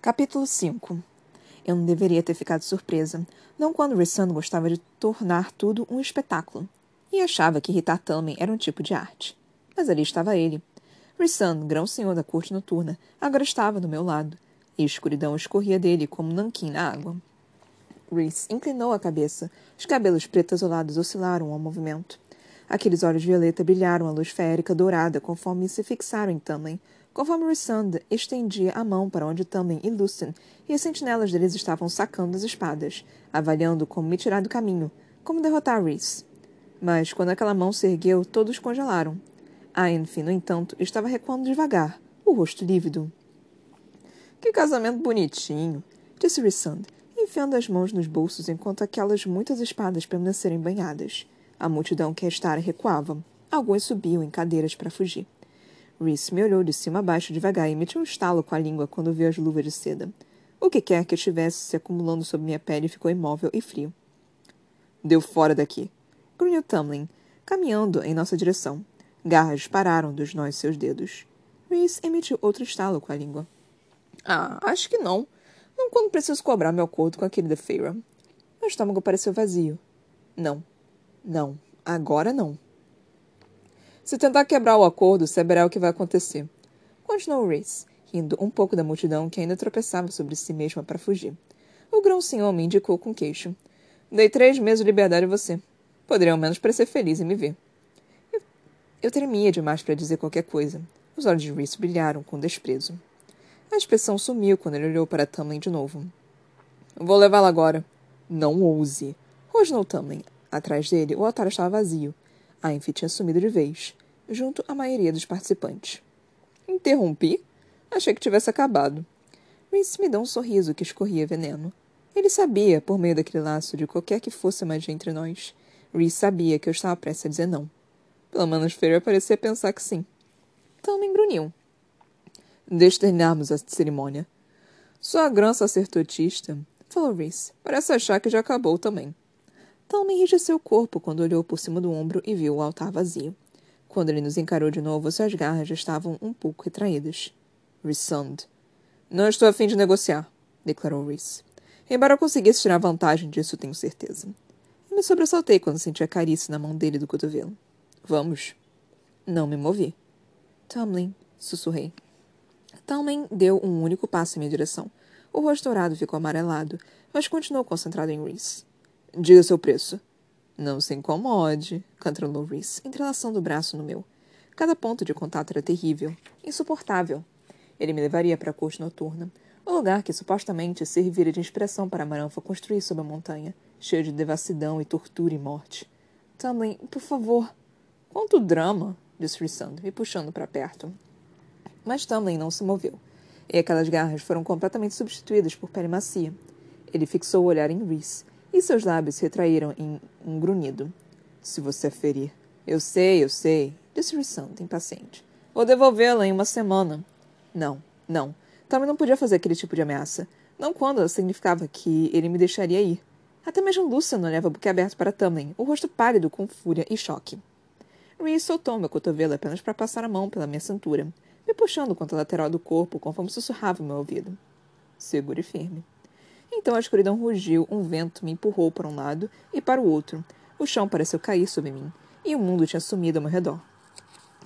Capítulo 5 Eu não deveria ter ficado surpresa, não quando Rissand gostava de tornar tudo um espetáculo, e achava que irritar Tamlin era um tipo de arte. Mas ali estava ele. Rissand, grão-senhor da corte noturna, agora estava do meu lado, e a escuridão escorria dele como nanquim na água. Rhys inclinou a cabeça. Os cabelos pretos azulados oscilaram ao movimento. Aqueles olhos violeta brilharam à luz férica dourada conforme se fixaram em Tamlin, conforme Rissand estendia a mão para onde Tamlin e Lucien e as sentinelas deles estavam sacando as espadas, avaliando como me tirar do caminho, como derrotar Rhys. Mas, quando aquela mão se ergueu, todos congelaram. Aenfi, no entanto, estava recuando devagar, o rosto lívido. Que casamento bonitinho, disse Rissand, enfiando as mãos nos bolsos enquanto aquelas muitas espadas permanecerem banhadas. A multidão que restara recuava. Alguns subiam em cadeiras para fugir. Reese me olhou de cima a baixo devagar e emitiu um estalo com a língua quando viu as luvas de seda. O que quer que estivesse se acumulando sob minha pele ficou imóvel e frio. Deu fora daqui, grunhiu Tamlin, caminhando em nossa direção. Garras pararam dos nós seus dedos. Reese emitiu outro estalo com a língua. Ah, acho que não. Não quando preciso cobrar meu acordo com aquele de Feira. Meu estômago pareceu vazio. Não. Não. Agora não. Se tentar quebrar o acordo, saberá o que vai acontecer. Continuou Reese, rindo um pouco da multidão que ainda tropeçava sobre si mesma para fugir. O grão-senhor me indicou com queixo. Dei três meses de liberdade a você. Poderia ao menos parecer feliz em me ver. Eu, eu tremia demais para dizer qualquer coisa. Os olhos de Reese brilharam com desprezo. A expressão sumiu quando ele olhou para Tamlin de novo. Vou levá-la agora. Não ouse. Rosnou Tamlin. Atrás dele, o altar estava vazio. A Enfi tinha sumido de vez, junto à maioria dos participantes. Interrompi? Achei que tivesse acabado. Reese me deu um sorriso que escorria veneno. Ele sabia, por meio daquele laço, de qualquer que fosse a magia entre nós. Reese sabia que eu estava prestes a dizer não. Pelo menos Feira parecia pensar que sim. Então me engrunhiu. Deixe terminarmos a cerimônia. Sua grã sacerdotista, falou Reese, parece achar que já acabou também. Talma enrijeceu o corpo quando olhou por cima do ombro e viu o altar vazio. Quando ele nos encarou de novo, suas garras já estavam um pouco retraídas. Rissand. Não estou a fim de negociar, declarou Rhys. Embora eu conseguisse tirar vantagem disso, tenho certeza. Eu me sobressaltei quando senti a carícia na mão dele do cotovelo. Vamos. Não me movi. Tomlin, sussurrei. Tomlin deu um único passo em minha direção. O rosto dourado ficou amarelado, mas continuou concentrado em Rhys. Diga seu preço. Não se incomode, cantarolou Reese, entrelaçando o braço no meu. Cada ponto de contato era terrível, insuportável. Ele me levaria para a corte noturna, o lugar que supostamente serviria de inspiração para a Maranfa construir sob a montanha, cheio de devassidão e tortura e morte. Tamlin, por favor. Quanto drama, disse Rissand, me puxando para perto. Mas Tamlin não se moveu, e aquelas garras foram completamente substituídas por pele macia. Ele fixou o olhar em Reese, e seus lábios retraíram em um grunhido. Se você ferir. Eu sei, eu sei, disse Rissant, impaciente. Vou devolvê-la em uma semana. Não, não. Tommy não podia fazer aquele tipo de ameaça. Não quando ela significava que ele me deixaria ir. Até mesmo Lucian olhava aberto para Tamlin, o rosto pálido com fúria e choque. Reese soltou meu cotovelo apenas para passar a mão pela minha cintura, me puxando contra a lateral do corpo conforme sussurrava meu ouvido. Seguro e firme. Então a escuridão rugiu, um vento me empurrou para um lado e para o outro. O chão pareceu cair sobre mim, e o mundo tinha sumido ao meu redor.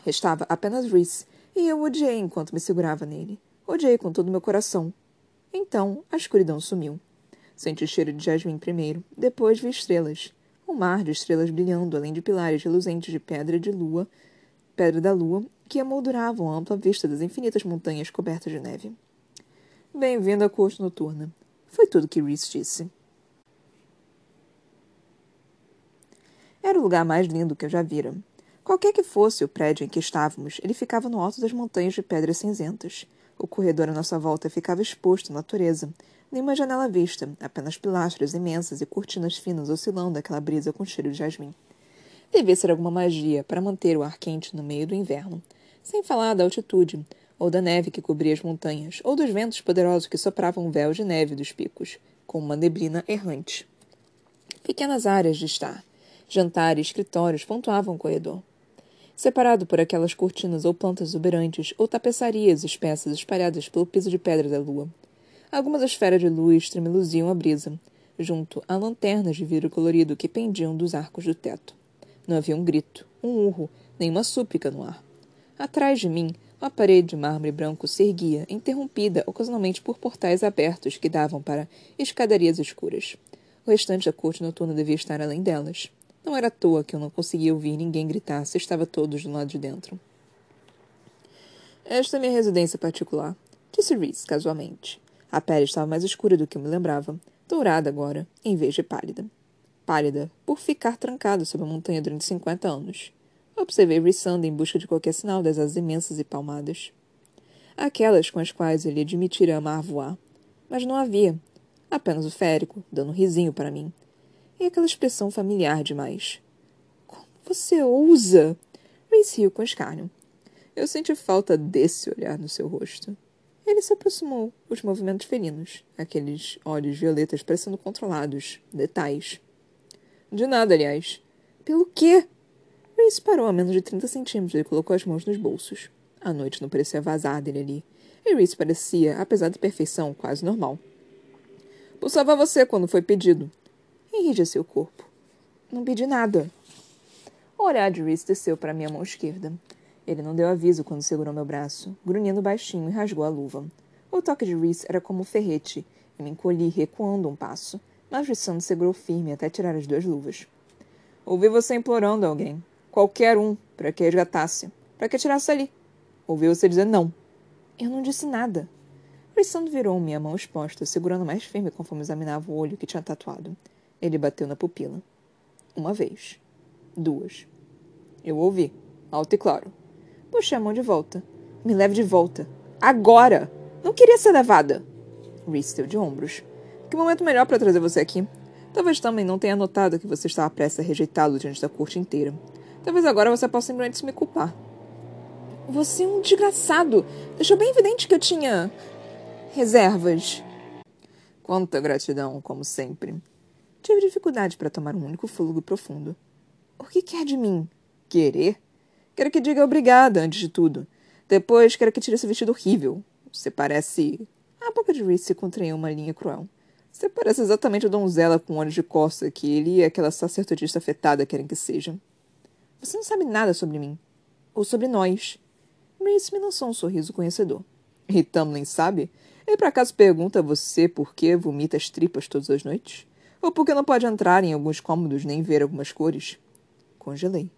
Restava apenas Reese, e eu odiei enquanto me segurava nele. Odiei com todo o meu coração. Então a escuridão sumiu. Senti o cheiro de jasmim primeiro, depois vi estrelas. Um mar de estrelas brilhando, além de pilares reluzentes de pedra de lua, pedra da lua, que emolduravam a ampla vista das infinitas montanhas cobertas de neve. Bem-vindo à corte noturna. Foi tudo que Reese disse. Era o lugar mais lindo que eu já vira. Qualquer que fosse o prédio em que estávamos, ele ficava no alto das montanhas de pedras cinzentas. O corredor à nossa volta ficava exposto à natureza. Nenhuma janela vista, apenas pilastras imensas e cortinas finas oscilando aquela brisa com cheiro de jasmim. Devia ser alguma magia para manter o ar quente no meio do inverno. Sem falar da altitude, ou da neve que cobria as montanhas, ou dos ventos poderosos que sopravam um véu de neve dos picos, como uma neblina errante. Pequenas áreas de estar, jantar e escritórios pontuavam o corredor. Separado por aquelas cortinas ou plantas exuberantes, ou tapeçarias espessas espalhadas pelo piso de pedra da lua. Algumas esferas de luz tremeluziam a brisa, junto a lanternas de vidro colorido que pendiam dos arcos do teto. Não havia um grito, um urro, nem uma súplica no ar. Atrás de mim, uma parede de mármore branco se erguia, interrompida ocasionalmente por portais abertos que davam para escadarias escuras. O restante da corte noturna devia estar além delas. Não era à toa que eu não conseguia ouvir ninguém gritar se estava todos do lado de dentro. Esta é minha residência particular, disse Reese casualmente. A pele estava mais escura do que eu me lembrava, dourada agora, em vez de pálida. Pálida, por ficar trancada sob a montanha durante cinquenta anos. Observei Rissanda em busca de qualquer sinal das asas imensas e palmadas. Aquelas com as quais ele admitira amar voar. Mas não havia. Apenas o férico, dando um risinho para mim. E aquela expressão familiar demais. Como você ousa? Reese riu com escárnio. Eu senti falta desse olhar no seu rosto. Ele se aproximou, os movimentos felinos, aqueles olhos violetas parecendo controlados, detalhes. De nada, aliás. Pelo quê? Reese parou a menos de 30 centímetros e colocou as mãos nos bolsos. A noite não parecia vazar dele ali. E Reese parecia, apesar da perfeição, quase normal. Por salvar você quando foi pedido. Enrijeceu o corpo. Não pedi nada. O olhar de Reese desceu para minha mão esquerda. Ele não deu aviso quando segurou meu braço, grunhindo baixinho e rasgou a luva. O toque de Reese era como um ferrete, e me encolhi recuando um passo, mas Rissando segurou firme até tirar as duas luvas. Ouvi você implorando alguém, qualquer um, para que resgatasse, para que tirasse ali. Ouvi você dizer não. Eu não disse nada. Rissando virou minha mão exposta, segurando mais firme conforme examinava o olho que tinha tatuado. Ele bateu na pupila. Uma vez. Duas. Eu ouvi, alto e claro. Puxei a mão de volta. Me leve de volta. Agora! Não queria ser levada. Reese deu de ombros. Que momento melhor para trazer você aqui? Talvez também não tenha notado que você estava prestes a rejeitá-lo diante da corte inteira. Talvez agora você possa simplesmente me culpar. Você é um desgraçado. Deixou bem evidente que eu tinha. reservas. Quanta gratidão, como sempre. Tive dificuldade para tomar um único fôlego profundo. O que quer de mim? Querer? Quero que diga obrigada antes de tudo. Depois, quero que tire esse vestido horrível. Você parece. A boca de Reese se contraiu uma linha cruel. Você parece exatamente a donzela com olhos de costa que ele e aquela sacerdotista afetada querem que seja. Você não sabe nada sobre mim. Ou sobre nós. Reese me lançou um sorriso conhecedor. E Tamlin sabe? Ele por acaso pergunta a você por que vomita as tripas todas as noites? Ou por que não pode entrar em alguns cômodos nem ver algumas cores? Congelei.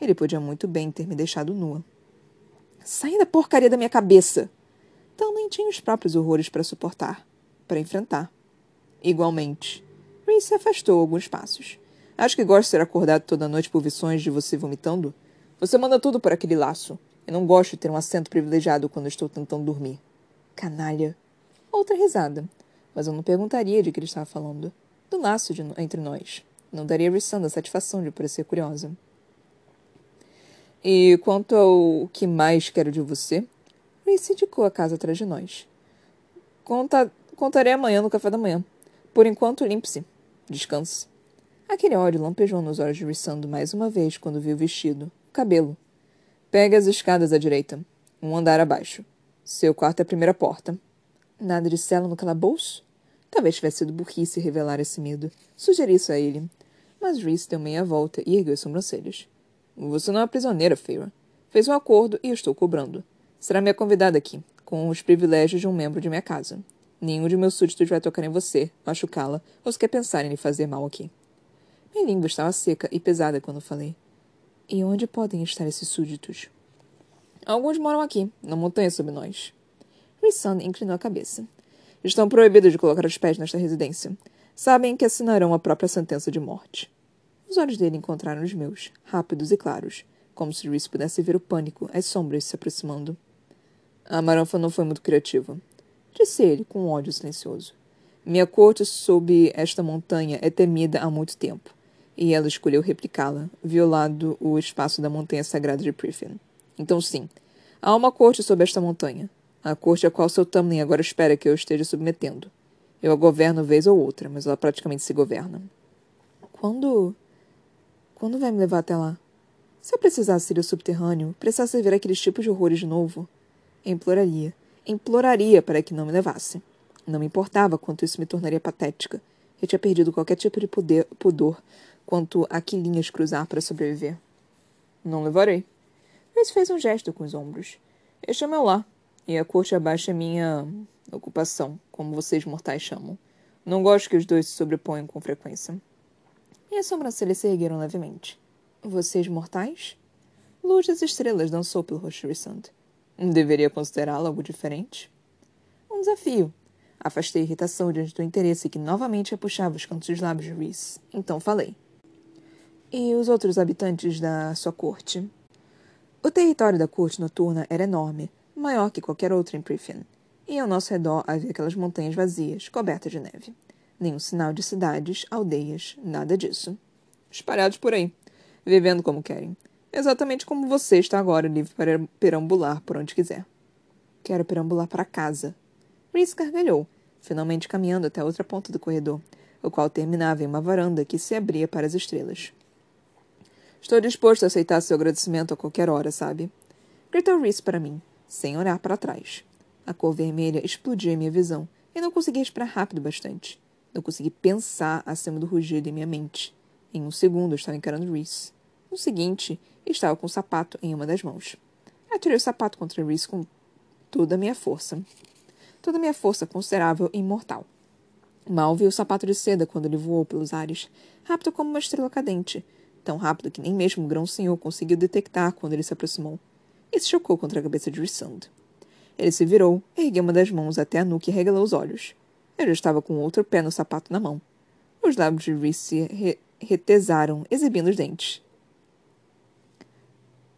Ele podia muito bem ter me deixado nua. Sai da porcaria da minha cabeça! Também tinha os próprios horrores para suportar, para enfrentar. Igualmente, Reese se afastou alguns passos. Acho que gosto de ser acordado toda noite por visões de você vomitando? Você manda tudo por aquele laço. Eu não gosto de ter um assento privilegiado quando estou tentando dormir. Canalha. Outra risada. Mas eu não perguntaria de que ele estava falando. Do laço de, entre nós. Não daria a Rissanda a satisfação de parecer curiosa. E quanto ao que mais quero de você, Reese indicou a casa atrás de nós. Conta, contarei amanhã no café da manhã. Por enquanto, limpe-se. Descanse. Aquele ódio lampejou nos olhos de Rissando mais uma vez quando viu o vestido, o cabelo. Pegue as escadas à direita. Um andar abaixo. Seu quarto é a primeira porta. Nada de cela no calabouço? Talvez tivesse sido burrice revelar esse medo. Sugeri isso a ele. Mas Reese deu meia volta e ergueu as sobrancelhas. Você não é prisioneira, Feira. Fez um acordo e estou cobrando. Será minha convidada aqui, com os privilégios de um membro de minha casa. Nenhum de meus súditos vai tocar em você, machucá-la ou sequer pensar em lhe fazer mal aqui. Minha língua estava seca e pesada quando falei. E onde podem estar esses súditos? Alguns moram aqui, na montanha sob nós. Rissan inclinou a cabeça. Estão proibidos de colocar os pés nesta residência. Sabem que assinarão a própria sentença de morte. Os olhos dele encontraram os meus, rápidos e claros, como se Reese pudesse ver o pânico, as sombras se aproximando. A Maranfa não foi muito criativa, disse ele com um ódio silencioso. Minha corte sob esta montanha é temida há muito tempo, e ela escolheu replicá-la, violado o espaço da montanha sagrada de Priffin. Então, sim, há uma corte sob esta montanha, a corte a qual seu Tamlin agora espera que eu esteja submetendo. Eu a governo vez ou outra, mas ela praticamente se governa. Quando quando vai me levar até lá? Se eu precisasse ir ao subterrâneo, precisasse ver aqueles tipos de horrores de novo, imploraria, imploraria para que não me levasse. Não me importava quanto isso me tornaria patética. Eu tinha perdido qualquer tipo de poder, pudor quanto a que linhas cruzar para sobreviver. Não levarei. Reese fez um gesto com os ombros. Este é meu lar, e a corte abaixo é minha ocupação, como vocês mortais chamam. Não gosto que os dois se sobreponham com frequência. E as sobrancelhas se ergueram levemente. Vocês mortais? Luz das estrelas dançou pelo rosto de Rissand. Deveria considerá-lo algo diferente? Um desafio. Afastei a irritação diante do interesse que novamente puxava os cantos dos lábios de Reese. Então falei. E os outros habitantes da sua corte? O território da corte noturna era enorme, maior que qualquer outro em Prithian, e ao nosso redor havia aquelas montanhas vazias, cobertas de neve. Nenhum sinal de cidades, aldeias, nada disso. Espalhados por aí, vivendo como querem. Exatamente como você está agora, livre para perambular por onde quiser. Quero perambular para casa. Reese gargalhou, finalmente caminhando até outra ponta do corredor, o qual terminava em uma varanda que se abria para as estrelas. Estou disposto a aceitar seu agradecimento a qualquer hora, sabe? Gritou Reese para mim, sem olhar para trás. A cor vermelha explodiu em minha visão e não consegui respirar rápido bastante. Não consegui pensar acima do rugido em minha mente. Em um segundo estava encarando Reese. No seguinte, estava com o sapato em uma das mãos. Atirei o sapato contra Reese com toda a minha força. Toda a minha força considerável e imortal. Mal vi o sapato de seda quando ele voou pelos ares, rápido como uma estrela cadente, tão rápido que nem mesmo o grão-senhor conseguiu detectar quando ele se aproximou, e se chocou contra a cabeça de Rissand. Ele se virou, ergueu uma das mãos até a nuca e regalou os olhos. Eu já estava com outro pé no sapato na mão. Os lábios de Reese se re retesaram, exibindo os dentes.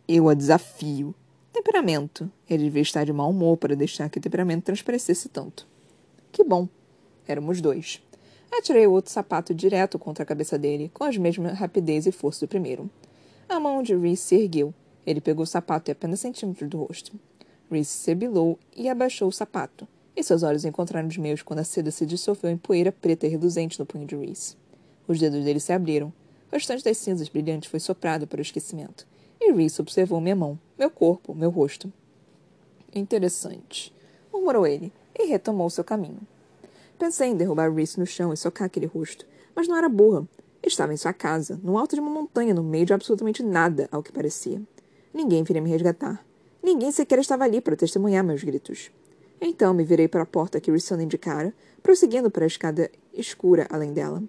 Eu a desafio. Temperamento. Ele devia estar de mau humor para deixar que o temperamento transparecesse tanto. Que bom. Éramos dois. Atirei o outro sapato direto contra a cabeça dele, com as mesmas rapidez e força do primeiro. A mão de Reese se ergueu. Ele pegou o sapato e apenas centímetros do rosto. Reese sebilou e abaixou o sapato, e seus olhos encontraram os meus quando a seda se dissolveu em poeira preta e reluzente no punho de Reese. Os dedos dele se abriram. O restante das cinzas brilhantes foi soprado para o esquecimento e Reese observou minha mão, meu corpo, meu rosto. Interessante, murmurou ele, e retomou seu caminho. Pensei em derrubar Reese no chão e socar aquele rosto, mas não era burra. Estava em sua casa, no alto de uma montanha, no meio de absolutamente nada, ao que parecia. Ninguém viria me resgatar. Ninguém sequer estava ali para testemunhar meus gritos. Então me virei para a porta que Rissona indicara, prosseguindo para a escada escura além dela.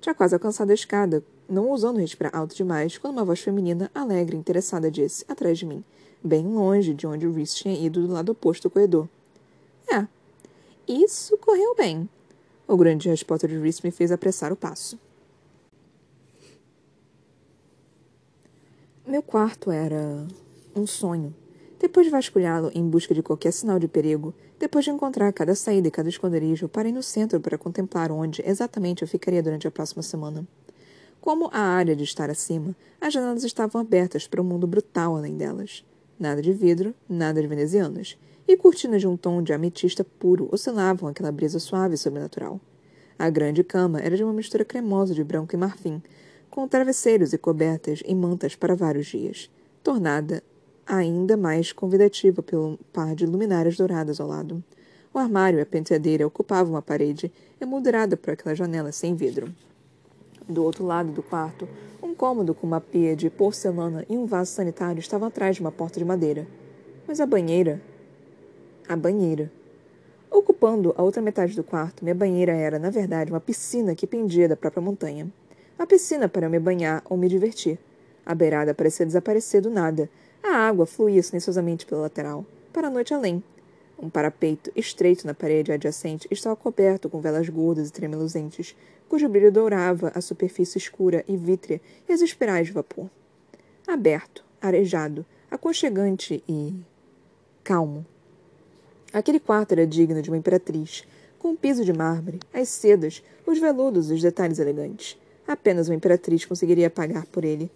Tinha quase alcançado a escada, não ousando respirar alto demais, quando uma voz feminina, alegre e interessada, disse, atrás de mim, bem longe de onde Reese tinha ido do lado oposto do corredor. É, isso correu bem. O grande resposta de Reese me fez apressar o passo. Meu quarto era um sonho. Depois de vasculhá-lo em busca de qualquer sinal de perigo, depois de encontrar cada saída e cada esconderijo, parei no centro para contemplar onde exatamente eu ficaria durante a próxima semana. Como a área de estar acima, as janelas estavam abertas para um mundo brutal além delas. Nada de vidro, nada de venezianas, e cortinas de um tom de ametista puro oscilavam aquela brisa suave e sobrenatural. A grande cama era de uma mistura cremosa de branco e marfim, com travesseiros e cobertas e mantas para vários dias, tornada ainda mais convidativa pelo par de luminárias douradas ao lado. O armário e a penteadeira ocupavam uma parede emoldurada por aquela janela sem vidro. Do outro lado do quarto, um cômodo com uma pia de porcelana e um vaso sanitário estavam atrás de uma porta de madeira. Mas a banheira. A banheira. Ocupando a outra metade do quarto, minha banheira era, na verdade, uma piscina que pendia da própria montanha. A piscina para me banhar ou me divertir. A beirada parecia desaparecer do nada. A água fluía silenciosamente pela lateral, para a noite além. Um parapeito estreito na parede adjacente estava coberto com velas gordas e tremeluzentes, cujo brilho dourava a superfície escura e vítrea e as espirais de vapor. Aberto, arejado, aconchegante e. calmo. Aquele quarto era digno de uma imperatriz, com um piso de mármore, as sedas, os veludos e os detalhes elegantes. Apenas uma imperatriz conseguiria pagar por ele.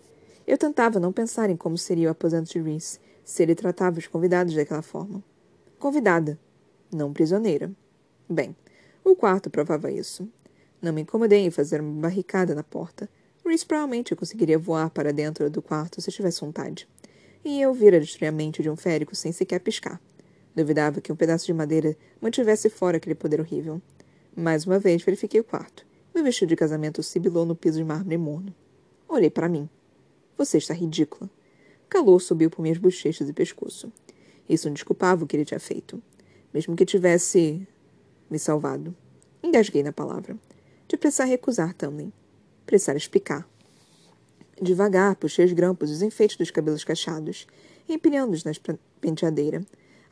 Eu tentava não pensar em como seria o aposento de Reese, se ele tratava os convidados daquela forma. Convidada, não prisioneira. Bem, o quarto provava isso. Não me incomodei em fazer uma barricada na porta. Reese provavelmente conseguiria voar para dentro do quarto se tivesse vontade. E eu vira destruir a mente de um férico sem sequer piscar. Duvidava que um pedaço de madeira mantivesse fora aquele poder horrível. Mais uma vez verifiquei o quarto. Meu vestido de casamento sibilou no piso de mármore morno. Olhei para mim. Você está ridícula. Calor subiu por minhas bochechas e pescoço. Isso não desculpava o que ele tinha feito. Mesmo que tivesse me salvado. Engasguei na palavra. De precisar recusar também. Precisar explicar. Devagar, puxei os grampos e os enfeites dos cabelos cacheados, empilhando-os na penteadeira.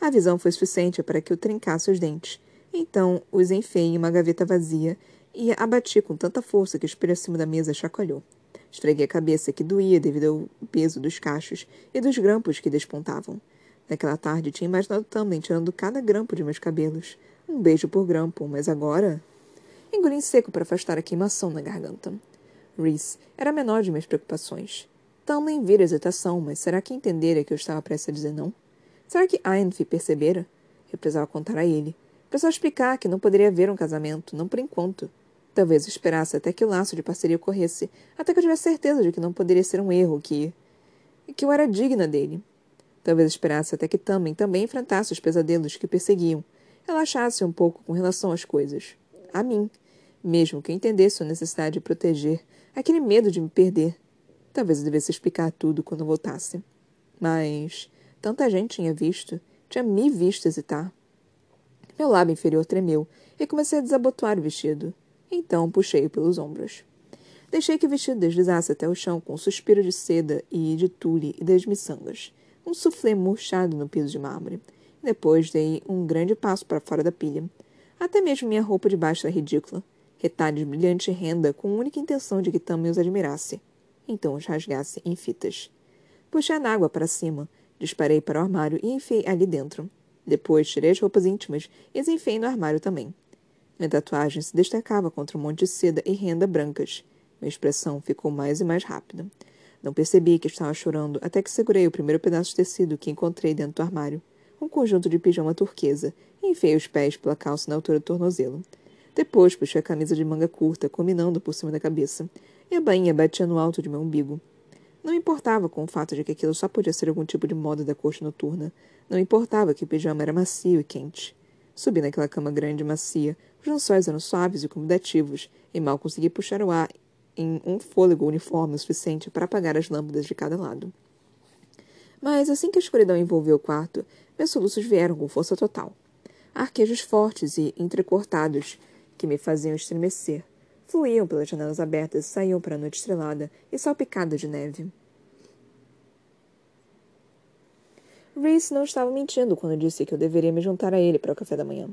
A visão foi suficiente para que eu trincasse os dentes. Então os enfiei em uma gaveta vazia e abati com tanta força que o espelho acima da mesa chacoalhou. Esfreguei a cabeça que doía devido ao peso dos cachos e dos grampos que despontavam. Naquela tarde tinha imaginado também tirando cada grampo de meus cabelos. Um beijo por grampo, mas agora. Engoli em seco para afastar a queimação na garganta. Reese era a menor de minhas preocupações. Tamlin vira hesitação, mas será que entendera que eu estava prestes a dizer não? Será que Ainfi percebera? Eu precisava contar a ele. Precisava explicar que não poderia haver um casamento, não por enquanto. Talvez esperasse até que o laço de parceria ocorresse, até que eu tivesse certeza de que não poderia ser um erro, que. que eu era digna dele. Talvez esperasse até que Tamen também enfrentasse os pesadelos que perseguiam, relaxasse um pouco com relação às coisas. A mim. Mesmo que eu entendesse a necessidade de proteger, aquele medo de me perder. Talvez eu devesse explicar tudo quando voltasse. Mas tanta gente tinha visto, tinha me visto hesitar. Meu lábio inferior tremeu e comecei a desabotoar o vestido. Então puxei-o pelos ombros. Deixei que o vestido deslizasse até o chão com um suspiro de seda e de tule e das miçangas, um soufflé murchado no piso de mármore. Depois dei um grande passo para fora da pilha. Até mesmo minha roupa de baixo era ridícula. Retalhos brilhante renda com a única intenção de que também os admirasse. Então os rasgasse em fitas. Puxei a água para cima, disparei para o armário e enfiei ali dentro. Depois tirei as roupas íntimas e as enfiei no armário também. Minha tatuagem se destacava contra um monte de seda e renda brancas. Minha expressão ficou mais e mais rápida. Não percebi que estava chorando até que segurei o primeiro pedaço de tecido que encontrei dentro do armário, um conjunto de pijama turquesa, e enfiei os pés pela calça na altura do tornozelo. Depois puxei a camisa de manga curta, combinando por cima da cabeça, e a bainha batia no alto de meu umbigo. Não importava com o fato de que aquilo só podia ser algum tipo de moda da coxa noturna. Não importava que o pijama era macio e quente. Subi naquela cama grande e macia, os lençóis eram suaves e convidativos, e mal consegui puxar o ar em um fôlego uniforme o suficiente para apagar as lâmpadas de cada lado. Mas assim que a escuridão envolveu o quarto, meus soluços vieram com força total. Arquejos fortes e entrecortados que me faziam estremecer fluíam pelas janelas abertas e saíam para a noite estrelada e salpicada de neve. Reese não estava mentindo quando disse que eu deveria me juntar a ele para o café da manhã.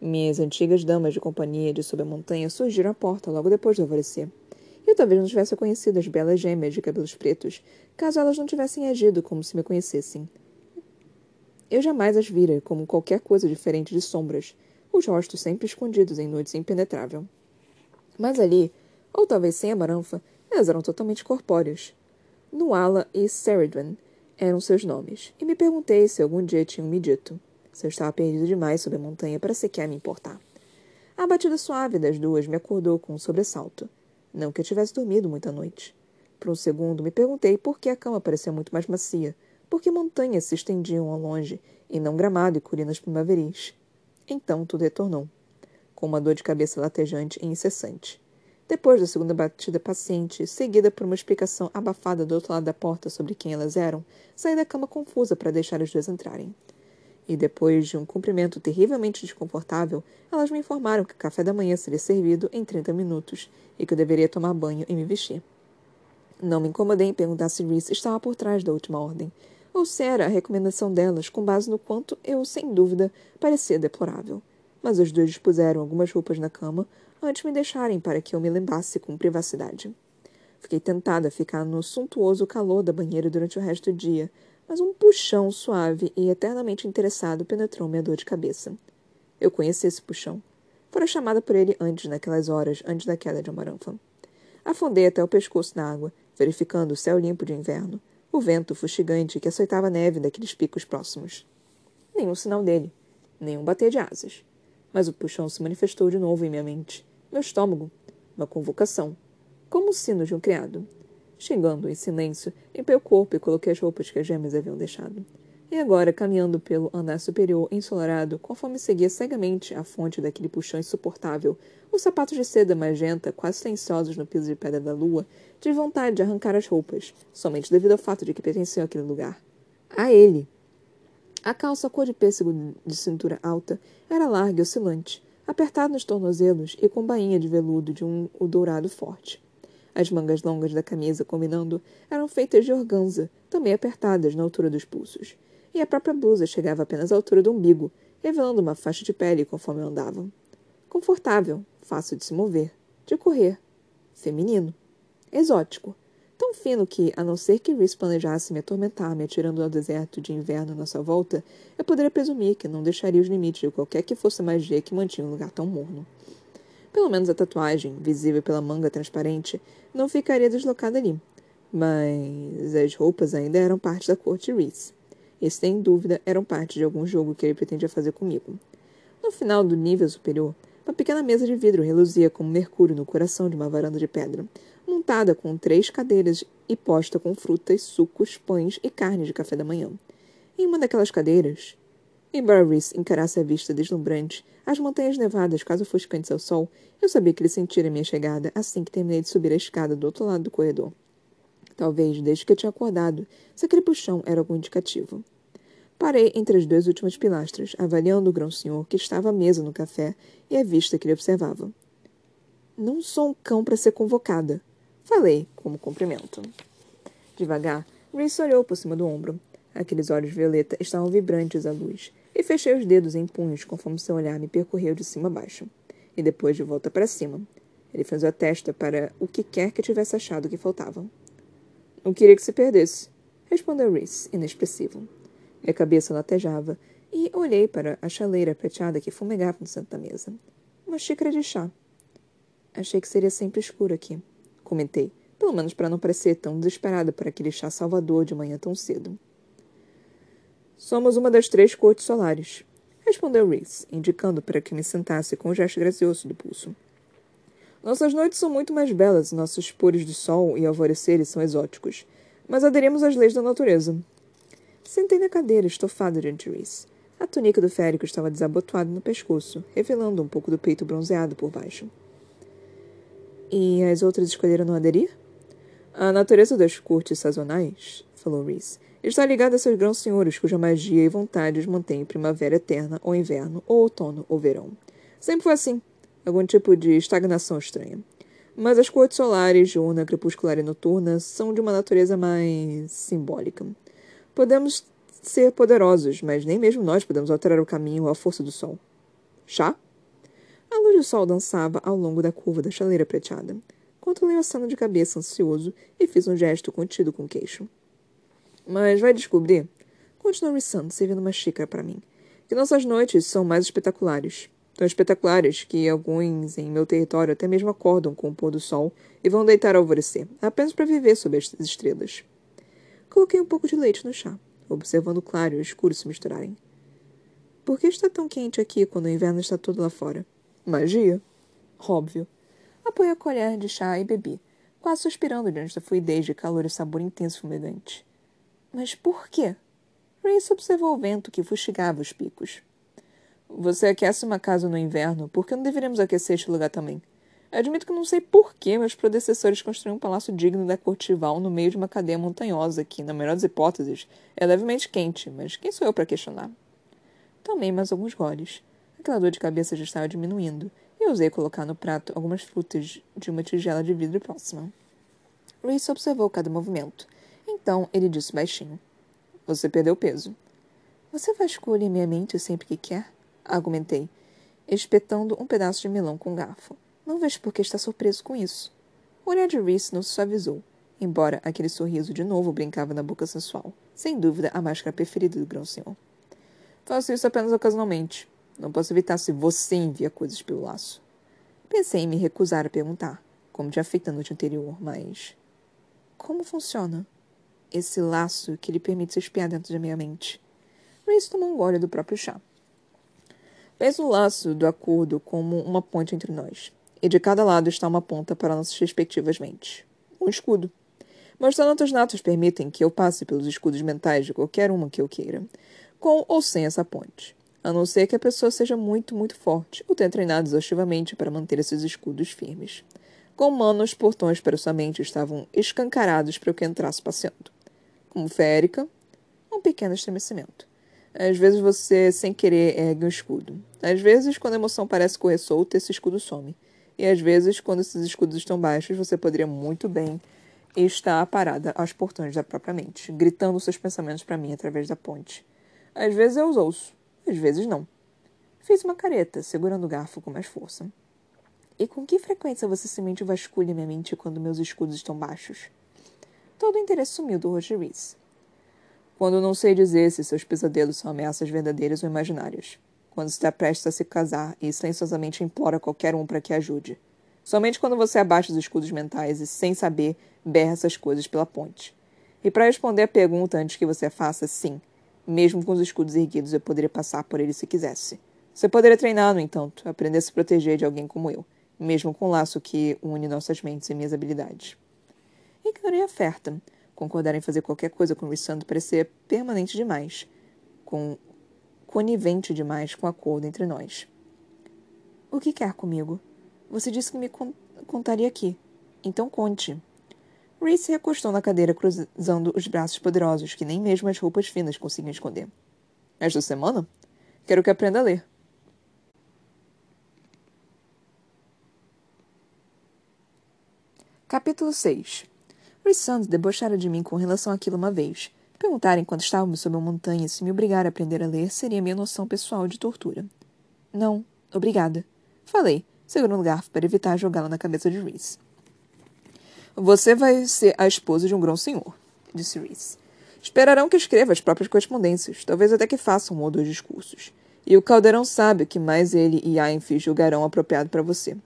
Minhas antigas damas de companhia de sob a montanha surgiram à porta logo depois do alvorecer. Eu talvez não tivesse conhecido as belas gêmeas de cabelos pretos, caso elas não tivessem agido como se me conhecessem. Eu jamais as vira como qualquer coisa diferente de sombras, os rostos sempre escondidos em noites impenetrável. Mas ali, ou talvez sem a baranfa, elas eram totalmente corpóreas. Nuala e Ceridwen eram seus nomes, e me perguntei se algum dia tinham me dito se eu estava perdido demais sob a montanha para sequer me importar. A batida suave das duas me acordou com um sobressalto. Não que eu tivesse dormido muita noite. Por um segundo me perguntei por que a cama parecia muito mais macia, por que montanhas se estendiam ao longe, e não gramado e colinas primaveris. Então tudo retornou, com uma dor de cabeça latejante e incessante. Depois da segunda batida paciente, seguida por uma explicação abafada do outro lado da porta sobre quem elas eram, saí da cama confusa para deixar as duas entrarem. E depois de um cumprimento terrivelmente desconfortável, elas me informaram que o café da manhã seria servido em 30 minutos e que eu deveria tomar banho e me vestir. Não me incomodei em perguntar se Reese estava por trás da última ordem, ou se era a recomendação delas com base no quanto eu, sem dúvida, parecia deplorável. Mas os dois dispuseram algumas roupas na cama antes me deixarem para que eu me lembrasse com privacidade. Fiquei tentada a ficar no suntuoso calor da banheira durante o resto do dia, mas um puxão suave e eternamente interessado penetrou minha dor de cabeça. Eu conheci esse puxão. Fora chamada por ele antes, naquelas horas, antes da queda de Amaranfa. Afundei até o pescoço na água, verificando o céu limpo de inverno, o vento fustigante que açoitava a neve daqueles picos próximos. Nenhum sinal dele, nenhum bater de asas. Mas o puxão se manifestou de novo em minha mente. Meu estômago. Uma convocação. Como o sino de um criado. Xingando em silêncio, limpei o corpo e coloquei as roupas que as gêmeas haviam deixado. E agora, caminhando pelo andar superior ensolarado, conforme seguia cegamente a fonte daquele puxão insuportável, os sapatos de seda magenta, quase silenciosos no piso de pedra da lua, tive vontade de arrancar as roupas, somente devido ao fato de que pertenciam àquele lugar. A ele! A calça cor de pêssego de cintura alta era larga e oscilante, apertada nos tornozelos e com bainha de veludo de um dourado forte. As mangas longas da camisa, combinando, eram feitas de organza, também apertadas na altura dos pulsos e a própria blusa chegava apenas à altura do umbigo, revelando uma faixa de pele conforme andavam. Confortável, fácil de se mover, de correr, feminino, exótico, tão fino que, a não ser que Rhys planejasse me atormentar me atirando ao deserto de inverno na sua volta, eu poderia presumir que não deixaria os limites de qualquer que fosse a magia que mantinha um lugar tão morno. Pelo menos a tatuagem, visível pela manga transparente, não ficaria deslocada ali. Mas as roupas ainda eram parte da corte Reese e, sem dúvida, eram parte de algum jogo que ele pretendia fazer comigo. No final do nível superior, uma pequena mesa de vidro reluzia como mercúrio no coração de uma varanda de pedra, montada com três cadeiras e posta com frutas, sucos, pães e carne de café da manhã. Em uma daquelas cadeiras, embora Reese encarasse a vista deslumbrante, as montanhas nevadas quase ofuscantes ao sol, eu sabia que ele sentira minha chegada assim que terminei de subir a escada do outro lado do corredor. Talvez desde que eu tinha acordado, se aquele puxão era algum indicativo. Parei entre as duas últimas pilastras, avaliando o grão-senhor que estava à mesa no café e a vista que ele observava. Não sou um cão para ser convocada. Falei, como cumprimento. Devagar, Reese olhou por cima do ombro. Aqueles olhos violeta estavam vibrantes à luz, e fechei os dedos em punhos conforme seu olhar me percorreu de cima a baixo, e depois de volta para cima. Ele fez a testa para o que quer que tivesse achado que faltava. Não queria que se perdesse, respondeu Reese, inexpressivo. Minha cabeça latejava e olhei para a chaleira prateada que fumegava no centro da mesa. Uma xícara de chá. Achei que seria sempre escuro aqui, comentei, pelo menos para não parecer tão desesperada por aquele chá salvador de manhã tão cedo. Somos uma das três cortes solares, respondeu Reese, indicando para que me sentasse com o gesto gracioso do pulso. Nossas noites são muito mais belas, nossos pores de sol e alvoreceres são exóticos, mas aderimos às leis da natureza. Sentei na cadeira, estofada diante de Reese. A túnica do férico estava desabotoada no pescoço, revelando um pouco do peito bronzeado por baixo. E as outras escolheram não aderir? A natureza das cortes sazonais, falou Reese, está ligada a seus grãos senhores cuja magia e vontade os mantém primavera eterna, ou inverno, ou outono, ou verão. Sempre foi assim algum tipo de estagnação estranha. Mas as cortes solares, diurna, crepuscular e noturna, são de uma natureza mais simbólica. Podemos ser poderosos, mas nem mesmo nós podemos alterar o caminho a força do sol. Chá? A luz do sol dançava ao longo da curva da chaleira prateada. Controlei a cena de cabeça ansioso e fiz um gesto contido com o queixo. Mas vai descobrir, continuou Rissando, servindo uma xícara para mim, que nossas noites são mais espetaculares tão espetaculares que alguns em meu território até mesmo acordam com o pôr do sol e vão deitar ao alvorecer, apenas para viver sob as estrelas. Coloquei um pouco de leite no chá, observando o claro e o escuro se misturarem. Por que está tão quente aqui quando o inverno está todo lá fora? Magia. Óbvio. Apoiei a colher de chá e bebi, quase suspirando diante da fluidez de calor e sabor intenso fumegante. Mas por quê? Reese observou o vento que fustigava os picos. Você aquece uma casa no inverno, por que não deveríamos aquecer este lugar também? Admito que não sei por que meus predecessores construíram um palácio digno da Cortival no meio de uma cadeia montanhosa que, na melhor das hipóteses, é levemente quente, mas quem sou eu para questionar? Tomei mais alguns goles. Aquela dor de cabeça já estava diminuindo, e usei colocar no prato algumas frutas de uma tigela de vidro próxima. Luiz observou cada movimento. Então ele disse baixinho: Você perdeu peso. Você vasculha minha mente sempre que quer? argumentei, espetando um pedaço de melão com um garfo. Não vejo por que está surpreso com isso. O olhar de Reese não se suavizou, embora aquele sorriso de novo brincava na boca sensual. Sem dúvida, a máscara preferida do grão-senhor. Faço isso apenas ocasionalmente. Não posso evitar se você envia coisas pelo laço. Pensei em me recusar a perguntar, como tinha feito na noite anterior, mas. Como funciona? Esse laço que lhe permite se espiar dentro da minha mente. Reese tomou um gole do próprio chá. Pensa o laço do acordo como uma ponte entre nós, e de cada lado está uma ponta para nossas respectivas mentes. Um escudo. Meus talentos natos permitem que eu passe pelos escudos mentais de qualquer uma que eu queira, com ou sem essa ponte. A não ser que a pessoa seja muito, muito forte ou tenha treinado exaustivamente para manter esses escudos firmes. Com mano, os portões para sua mente estavam escancarados para que eu entrasse passeando. Como férica, um pequeno estremecimento. Às vezes você, sem querer, ergue um escudo. Às vezes, quando a emoção parece correr solta, esse escudo some. E às vezes, quando esses escudos estão baixos, você poderia muito bem estar parada aos portões da própria mente, gritando seus pensamentos para mim através da ponte. Às vezes eu os ouço, às vezes não. Fiz uma careta, segurando o garfo com mais força. E com que frequência você semente vasculha minha mente quando meus escudos estão baixos? Todo o interesse sumiu do Roger Reese. Quando não sei dizer se seus pesadelos são ameaças verdadeiras ou imaginárias. Quando está prestes a se casar e silenciosamente implora qualquer um para que ajude. Somente quando você abaixa os escudos mentais e, sem saber, berra essas coisas pela ponte. E para responder a pergunta antes que você faça, sim, mesmo com os escudos erguidos, eu poderia passar por ele se quisesse. Você poderia treinar, no entanto, aprender a se proteger de alguém como eu, mesmo com o laço que une nossas mentes e minhas habilidades. Ignorei a oferta. Concordar em fazer qualquer coisa com Rissando parecia permanente demais, com conivente demais com o acordo entre nós. O que quer comigo? Você disse que me contaria aqui. Então conte. Reese se recostou na cadeira, cruzando os braços poderosos que nem mesmo as roupas finas conseguiam esconder. Esta semana? Quero que aprenda a ler. Capítulo 6 Rissand debochara de mim com relação àquilo uma vez. Perguntar enquanto estávamos sob uma montanha se me obrigar a aprender a ler seria minha noção pessoal de tortura. Não, obrigada. Falei, segurando o garfo para evitar jogá-lo na cabeça de Reese. Você vai ser a esposa de um grão-senhor, disse Reese. Esperarão que escreva as próprias correspondências, talvez até que faça um ou dois discursos. E o caldeirão sabe que mais ele e Ainfi julgarão apropriado para você.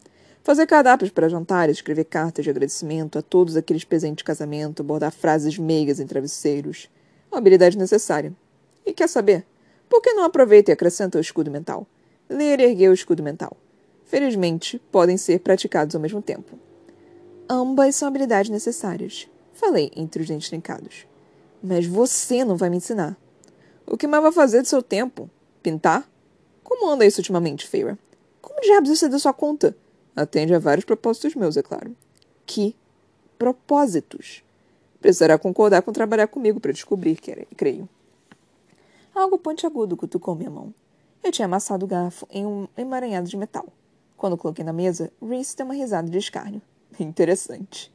Fazer cardápios para jantares, escrever cartas de agradecimento a todos aqueles presentes de casamento, bordar frases meigas em travesseiros. Uma habilidade necessária. E quer saber? Por que não aproveita e acrescenta o escudo mental? Ler e erguer o escudo mental. Felizmente, podem ser praticados ao mesmo tempo. Ambas são habilidades necessárias. Falei entre os dentes trincados. Mas você não vai me ensinar. O que mais vai fazer do seu tempo? Pintar? Como anda isso ultimamente, Feira? Como diabos isso é da sua conta? Atende a vários propósitos meus, é claro. Que propósitos? Precisará concordar com trabalhar comigo para descobrir, creio. Algo pontiagudo cutucou minha mão. Eu tinha amassado o garfo em um emaranhado de metal. Quando coloquei na mesa, Reese deu uma risada de escárnio. Interessante.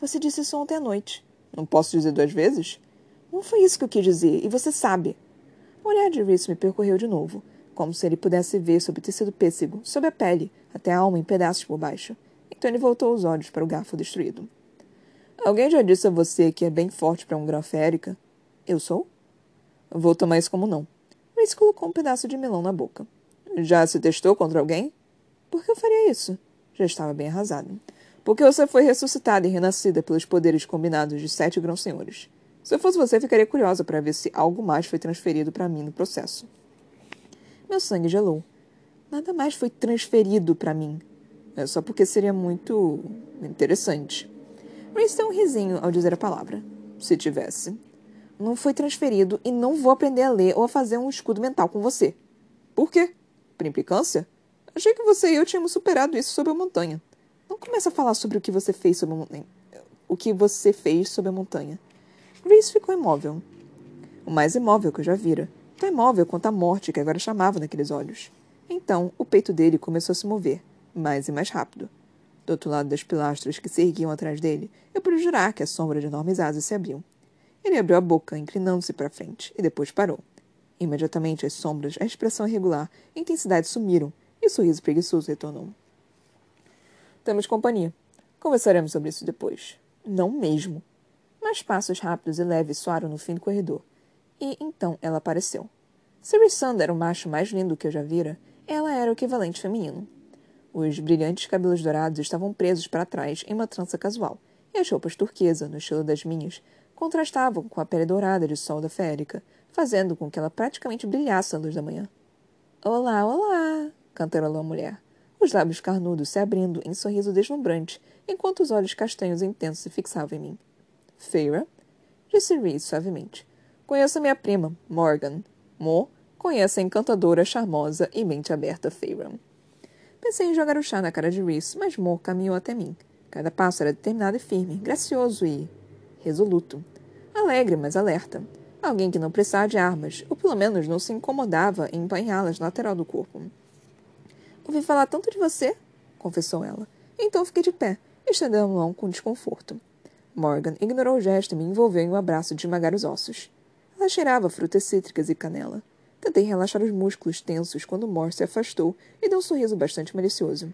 Você disse isso ontem à noite. Não posso dizer duas vezes? Não foi isso que eu quis dizer, e você sabe. O olhar de Reese me percorreu de novo, como se ele pudesse ver sob o tecido pêssego, sob a pele, até a alma em pedaços por baixo. Então ele voltou os olhos para o garfo destruído. Alguém já disse a você que é bem forte para um grão férica? Eu sou? Vou tomar isso como não. Reese colocou um pedaço de melão na boca. Já se testou contra alguém? Por que eu faria isso? Já estava bem arrasado porque você foi ressuscitada e renascida pelos poderes combinados de sete grãos senhores. Se eu fosse você, ficaria curiosa para ver se algo mais foi transferido para mim no processo. Meu sangue gelou. Nada mais foi transferido para mim. É só porque seria muito interessante. Reese deu um risinho ao dizer a palavra. Se tivesse. Não foi transferido e não vou aprender a ler ou a fazer um escudo mental com você. Por quê? Por implicância? Achei que você e eu tínhamos superado isso sob a montanha. Começa a falar sobre o que você fez sobre a montanha. O que você fez sobre a montanha. Grace ficou imóvel. O mais imóvel que eu já vira. Tão imóvel quanto a morte que agora chamava naqueles olhos. Então, o peito dele começou a se mover, mais e mais rápido. Do outro lado das pilastras que se erguiam atrás dele, eu pude jurar que a sombra de enormes asas se abriu. Ele abriu a boca, inclinando-se para frente, e depois parou. Imediatamente, as sombras, a expressão irregular a intensidade sumiram, e o sorriso preguiçoso retornou. Temos companhia. Conversaremos sobre isso depois. Não mesmo. Mas passos rápidos e leves soaram no fim do corredor. E então ela apareceu. Se Rissanda era o macho mais lindo que eu já vira, ela era o equivalente feminino. Os brilhantes cabelos dourados estavam presos para trás em uma trança casual, e as roupas turquesa, no estilo das minhas, contrastavam com a pele dourada de sol da férica, fazendo com que ela praticamente brilhasse à luz da manhã. Olá, olá! cantarolou a mulher os lábios carnudos se abrindo em sorriso deslumbrante, enquanto os olhos castanhos intensos se fixavam em mim. Feira, disse Reese suavemente. Conheço minha prima, Morgan. Mo conhece a encantadora, charmosa e mente aberta Feira. Pensei em jogar o chá na cara de Reese, mas Mo caminhou até mim. Cada passo era determinado e firme, gracioso e resoluto. Alegre, mas alerta. Alguém que não precisava de armas, ou pelo menos não se incomodava em empanhá-las na lateral do corpo. Ouvi falar tanto de você, confessou ela. Então fiquei de pé, estendendo a mão com desconforto. Morgan ignorou o gesto e me envolveu em um abraço de esmagar os ossos. Ela cheirava frutas cítricas e canela. Tentei relaxar os músculos tensos quando Mor se afastou e deu um sorriso bastante malicioso.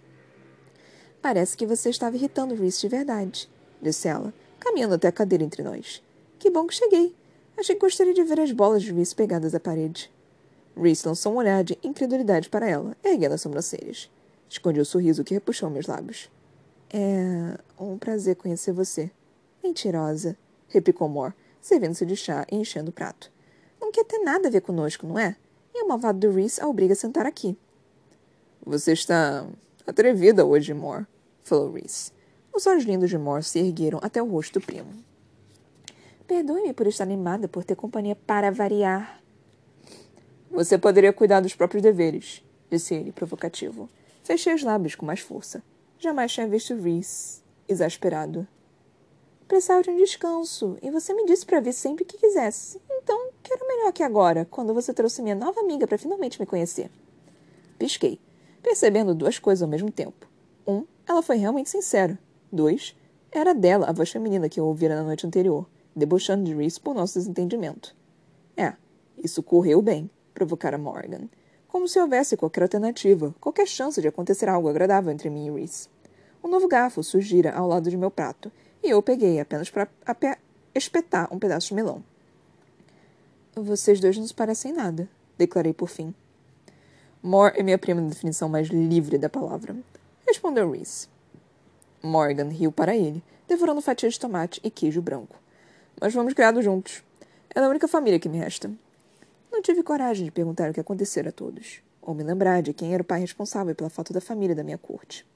Parece que você estava irritando Reese de verdade, disse ela, caminhando até a cadeira entre nós. Que bom que cheguei. Achei que gostaria de ver as bolas de Reese pegadas à parede. Reese lançou um olhar de incredulidade para ela, erguendo as sobrancelhas. Escondi o sorriso que repuxou meus lábios. É um prazer conhecer você. Mentirosa, replicou Moore, servindo-se de chá e enchendo o prato. Não quer ter nada a ver conosco, não é? E o malvado do Reese a obriga a sentar aqui. Você está atrevida hoje, Moore, falou Reese. Os olhos lindos de Moore se ergueram até o rosto do primo. Perdoe-me por estar animada por ter companhia para variar. Você poderia cuidar dos próprios deveres, disse ele, provocativo. Fechei os lábios com mais força. Jamais tinha visto Reese exasperado. Precisava de um descanso, e você me disse para vir sempre que quisesse. Então, quero melhor que agora, quando você trouxe minha nova amiga para finalmente me conhecer. Pisquei, percebendo duas coisas ao mesmo tempo. Um, ela foi realmente sincera. Dois, era dela a voz feminina que eu ouvira na noite anterior debochando de Reese por nosso desentendimento. É, isso correu bem, provocara Morgan. Como se houvesse qualquer alternativa, qualquer chance de acontecer algo agradável entre mim e Reese. Um novo garfo surgira ao lado de meu prato, e eu peguei apenas para espetar um pedaço de melão. Vocês dois não se parecem nada, declarei por fim. More é minha prima na definição mais livre da palavra, respondeu Reese. Morgan riu para ele, devorando fatias de tomate e queijo branco mas fomos criados juntos. É a única família que me resta. Não tive coragem de perguntar o que acontecera a todos, ou me lembrar de quem era o pai responsável pela falta da família da minha corte.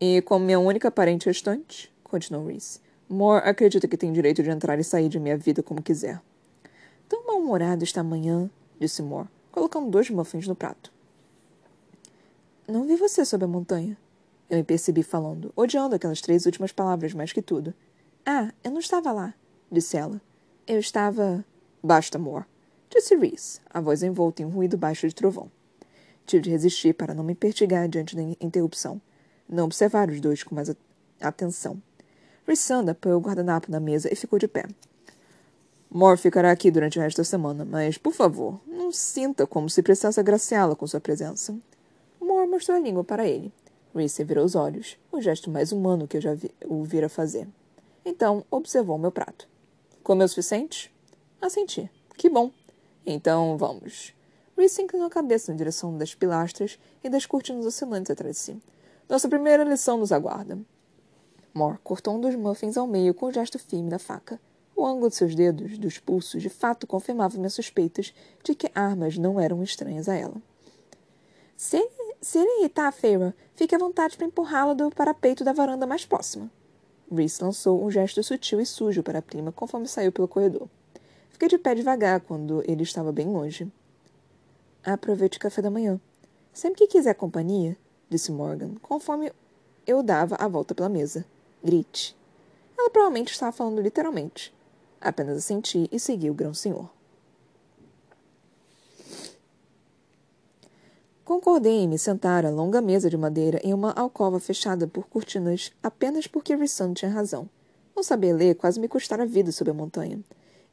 E como minha única parente restante, continuou Reese, Moore acredita que tem direito de entrar e sair de minha vida como quiser. Tão mal-humorado esta manhã, disse Moore, colocando dois muffins no prato. Não vi você sob a montanha. Eu me percebi falando, odiando aquelas três últimas palavras mais que tudo, ah, eu não estava lá, disse ela. Eu estava. Basta, amor, disse Reese, a voz envolta em um ruído baixo de trovão. Tive de resistir para não me pertigar diante da interrupção. Não observar os dois com mais atenção. Rissanda pôs o guardanapo na mesa e ficou de pé. Mor ficará aqui durante o resto da semana, mas, por favor, não sinta como se precisasse agraciá-la com sua presença. Mor mostrou a língua para ele. Reese virou os olhos, o gesto mais humano que eu já o vira fazer. Então, observou meu prato. Comeu o suficiente? Assenti. Que bom. Então, vamos. Reese inclinou a cabeça na direção das pilastras e das cortinas oscilantes atrás de si. Nossa primeira lição nos aguarda. Mor cortou um dos muffins ao meio com o um gesto firme da faca. O ângulo de seus dedos, dos pulsos, de fato confirmava minhas suspeitas de que armas não eram estranhas a ela. Se se ele irritar a Feira, fique à vontade para empurrá-la do parapeito da varanda mais próxima. Reese lançou um gesto sutil e sujo para a prima conforme saiu pelo corredor. Fiquei de pé devagar quando ele estava bem longe. Aproveite o café da manhã. Sempre que quiser companhia, disse Morgan, conforme eu dava a volta pela mesa. Grite. Ela provavelmente estava falando literalmente. Apenas assenti e segui o grão-senhor. Concordei em me sentar à longa mesa de madeira em uma alcova fechada por cortinas apenas porque Rissan tinha razão. Não saber ler quase me custara a vida sob a montanha.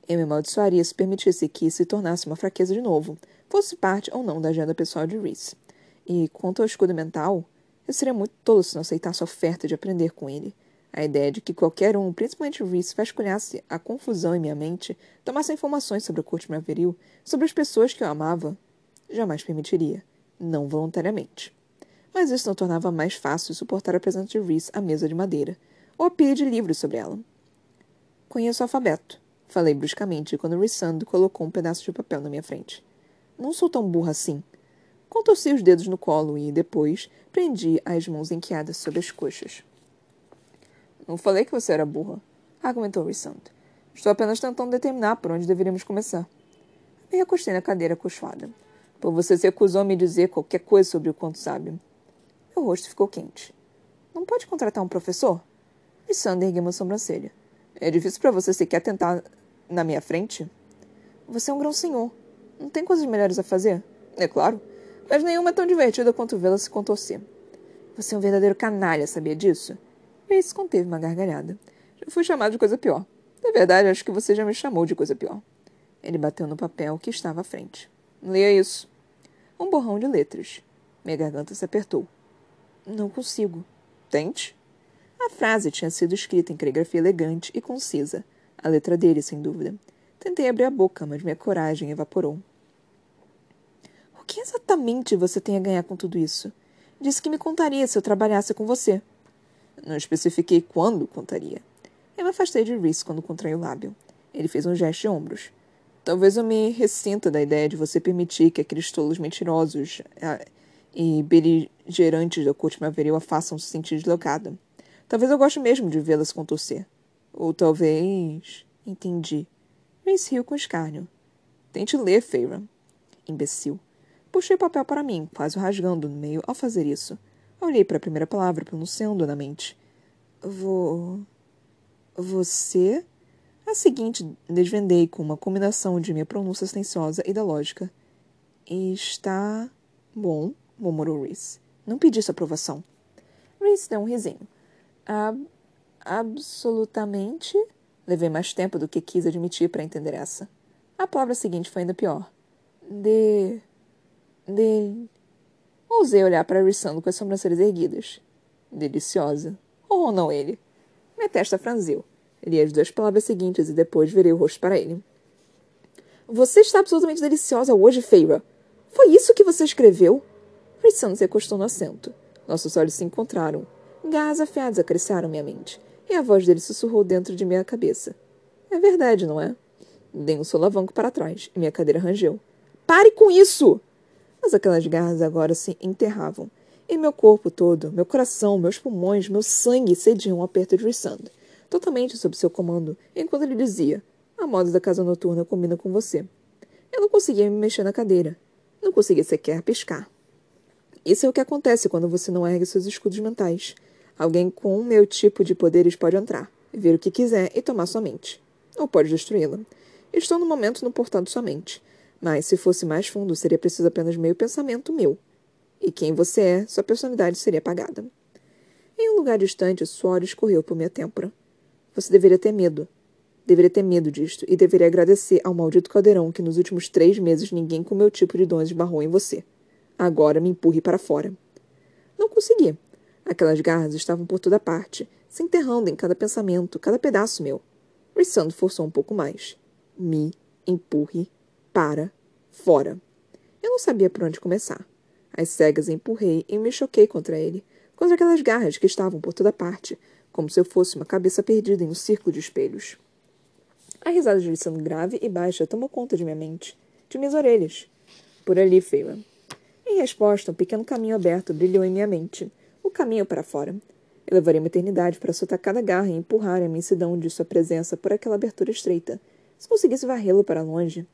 Eu me amaldiçoaria se permitisse que isso se tornasse uma fraqueza de novo, fosse parte ou não da agenda pessoal de Reese. E quanto ao escudo mental, eu seria muito tolo se não aceitasse a oferta de aprender com ele. A ideia de que qualquer um, principalmente Reese, vasculhasse a confusão em minha mente, tomasse informações sobre a corte Maveril, sobre as pessoas que eu amava, jamais permitiria não voluntariamente. Mas isso não tornava mais fácil suportar a presença de Reese à mesa de madeira, ou a pilha de livros sobre ela. Conheço o alfabeto, falei bruscamente quando Rissand colocou um pedaço de papel na minha frente. Não sou tão burra assim. Contorci os dedos no colo e, depois, prendi as mãos enqueadas sobre as coxas. Não falei que você era burra. argumentou Rissand. Estou apenas tentando determinar por onde deveríamos começar. Me recostei na cadeira cochada. Por você se recusou a me dizer qualquer coisa sobre o quanto sabe. Meu rosto ficou quente. Não pode contratar um professor? Rissand ergueu uma sobrancelha. É difícil para você sequer tentar na minha frente? Você é um grão senhor. Não tem coisas melhores a fazer? É claro. Mas nenhuma é tão divertida quanto vê-la se contorcer. Você é um verdadeiro canalha, sabia disso? Grace conteve uma gargalhada. Já fui chamado de coisa pior. Na verdade, acho que você já me chamou de coisa pior. Ele bateu no papel que estava à frente. Leia isso. Um borrão de letras. Minha garganta se apertou. Não consigo. Tente. A frase tinha sido escrita em caligrafia elegante e concisa. A letra dele, sem dúvida. Tentei abrir a boca, mas minha coragem evaporou. O que exatamente você tem a ganhar com tudo isso? Disse que me contaria se eu trabalhasse com você. Não especifiquei quando contaria. Eu me afastei de Reese quando contraí o lábio. Ele fez um gesto de ombros. Talvez eu me ressinta da ideia de você permitir que aqueles tolos mentirosos ah, e beligerantes da corte maveril a façam se sentir deslocada. Talvez eu goste mesmo de vê-la se contorcer. Ou talvez... Entendi. Reese riu com escárnio. Tente ler, Feyre. Imbecil. Puxei o papel para mim, quase rasgando no meio ao fazer isso. Olhei para a primeira palavra, pronunciando na mente. Vou... Você? A seguinte desvendei com uma combinação de minha pronúncia silenciosa e da lógica. Está bom, murmurou Reese. Não pedi sua aprovação. Reese deu um risinho. Ab absolutamente. Levei mais tempo do que quis admitir para entender essa. A palavra seguinte foi ainda pior. De. De. Ousei olhar para Rissando com as sobrancelhas erguidas. Deliciosa. Oh, não ele. Minha testa franziu. Li as duas palavras seguintes e depois virei o rosto para ele. Você está absolutamente deliciosa hoje, Feira. Foi isso que você escreveu? Frisson se encostou no assento. Nossos olhos se encontraram. Garras afiadas acariciaram minha mente, e a voz dele sussurrou dentro de minha cabeça. É verdade, não é? Dei um solavanco para trás, e minha cadeira rangeu. Pare com isso! Mas aquelas garras agora se enterravam, e meu corpo todo, meu coração, meus pulmões, meu sangue cediam ao aperto de Rissand, totalmente sob seu comando, enquanto ele dizia: A moda da casa noturna combina com você. Eu não conseguia me mexer na cadeira. Não conseguia sequer piscar. Isso é o que acontece quando você não ergue seus escudos mentais. Alguém com o meu tipo de poderes pode entrar, ver o que quiser e tomar sua mente. Ou pode destruí-la. Estou no momento no portal de sua mente. Mas se fosse mais fundo, seria preciso apenas meio pensamento meu. E quem você é, sua personalidade seria apagada. Em um lugar distante, o suor escorreu por minha têmpora. Você deveria ter medo. Deveria ter medo disto e deveria agradecer ao maldito caldeirão que nos últimos três meses ninguém com meu tipo de dons esbarrou em você. Agora me empurre para fora. Não consegui. Aquelas garras estavam por toda parte, se enterrando em cada pensamento, cada pedaço meu. Rissando forçou um pouco mais. Me empurre para fora. Eu não sabia por onde começar. As cegas empurrei e me choquei contra ele, contra aquelas garras que estavam por toda parte, como se eu fosse uma cabeça perdida em um círculo de espelhos. A risada de lição grave e baixa tomou conta de minha mente, de minhas orelhas. Por ali, Feila. Em resposta, um pequeno caminho aberto brilhou em minha mente. Caminho para fora. Eu levaria uma eternidade para soltar cada garra e empurrar a imensidão de sua presença por aquela abertura estreita. Se conseguisse varrê-lo para longe.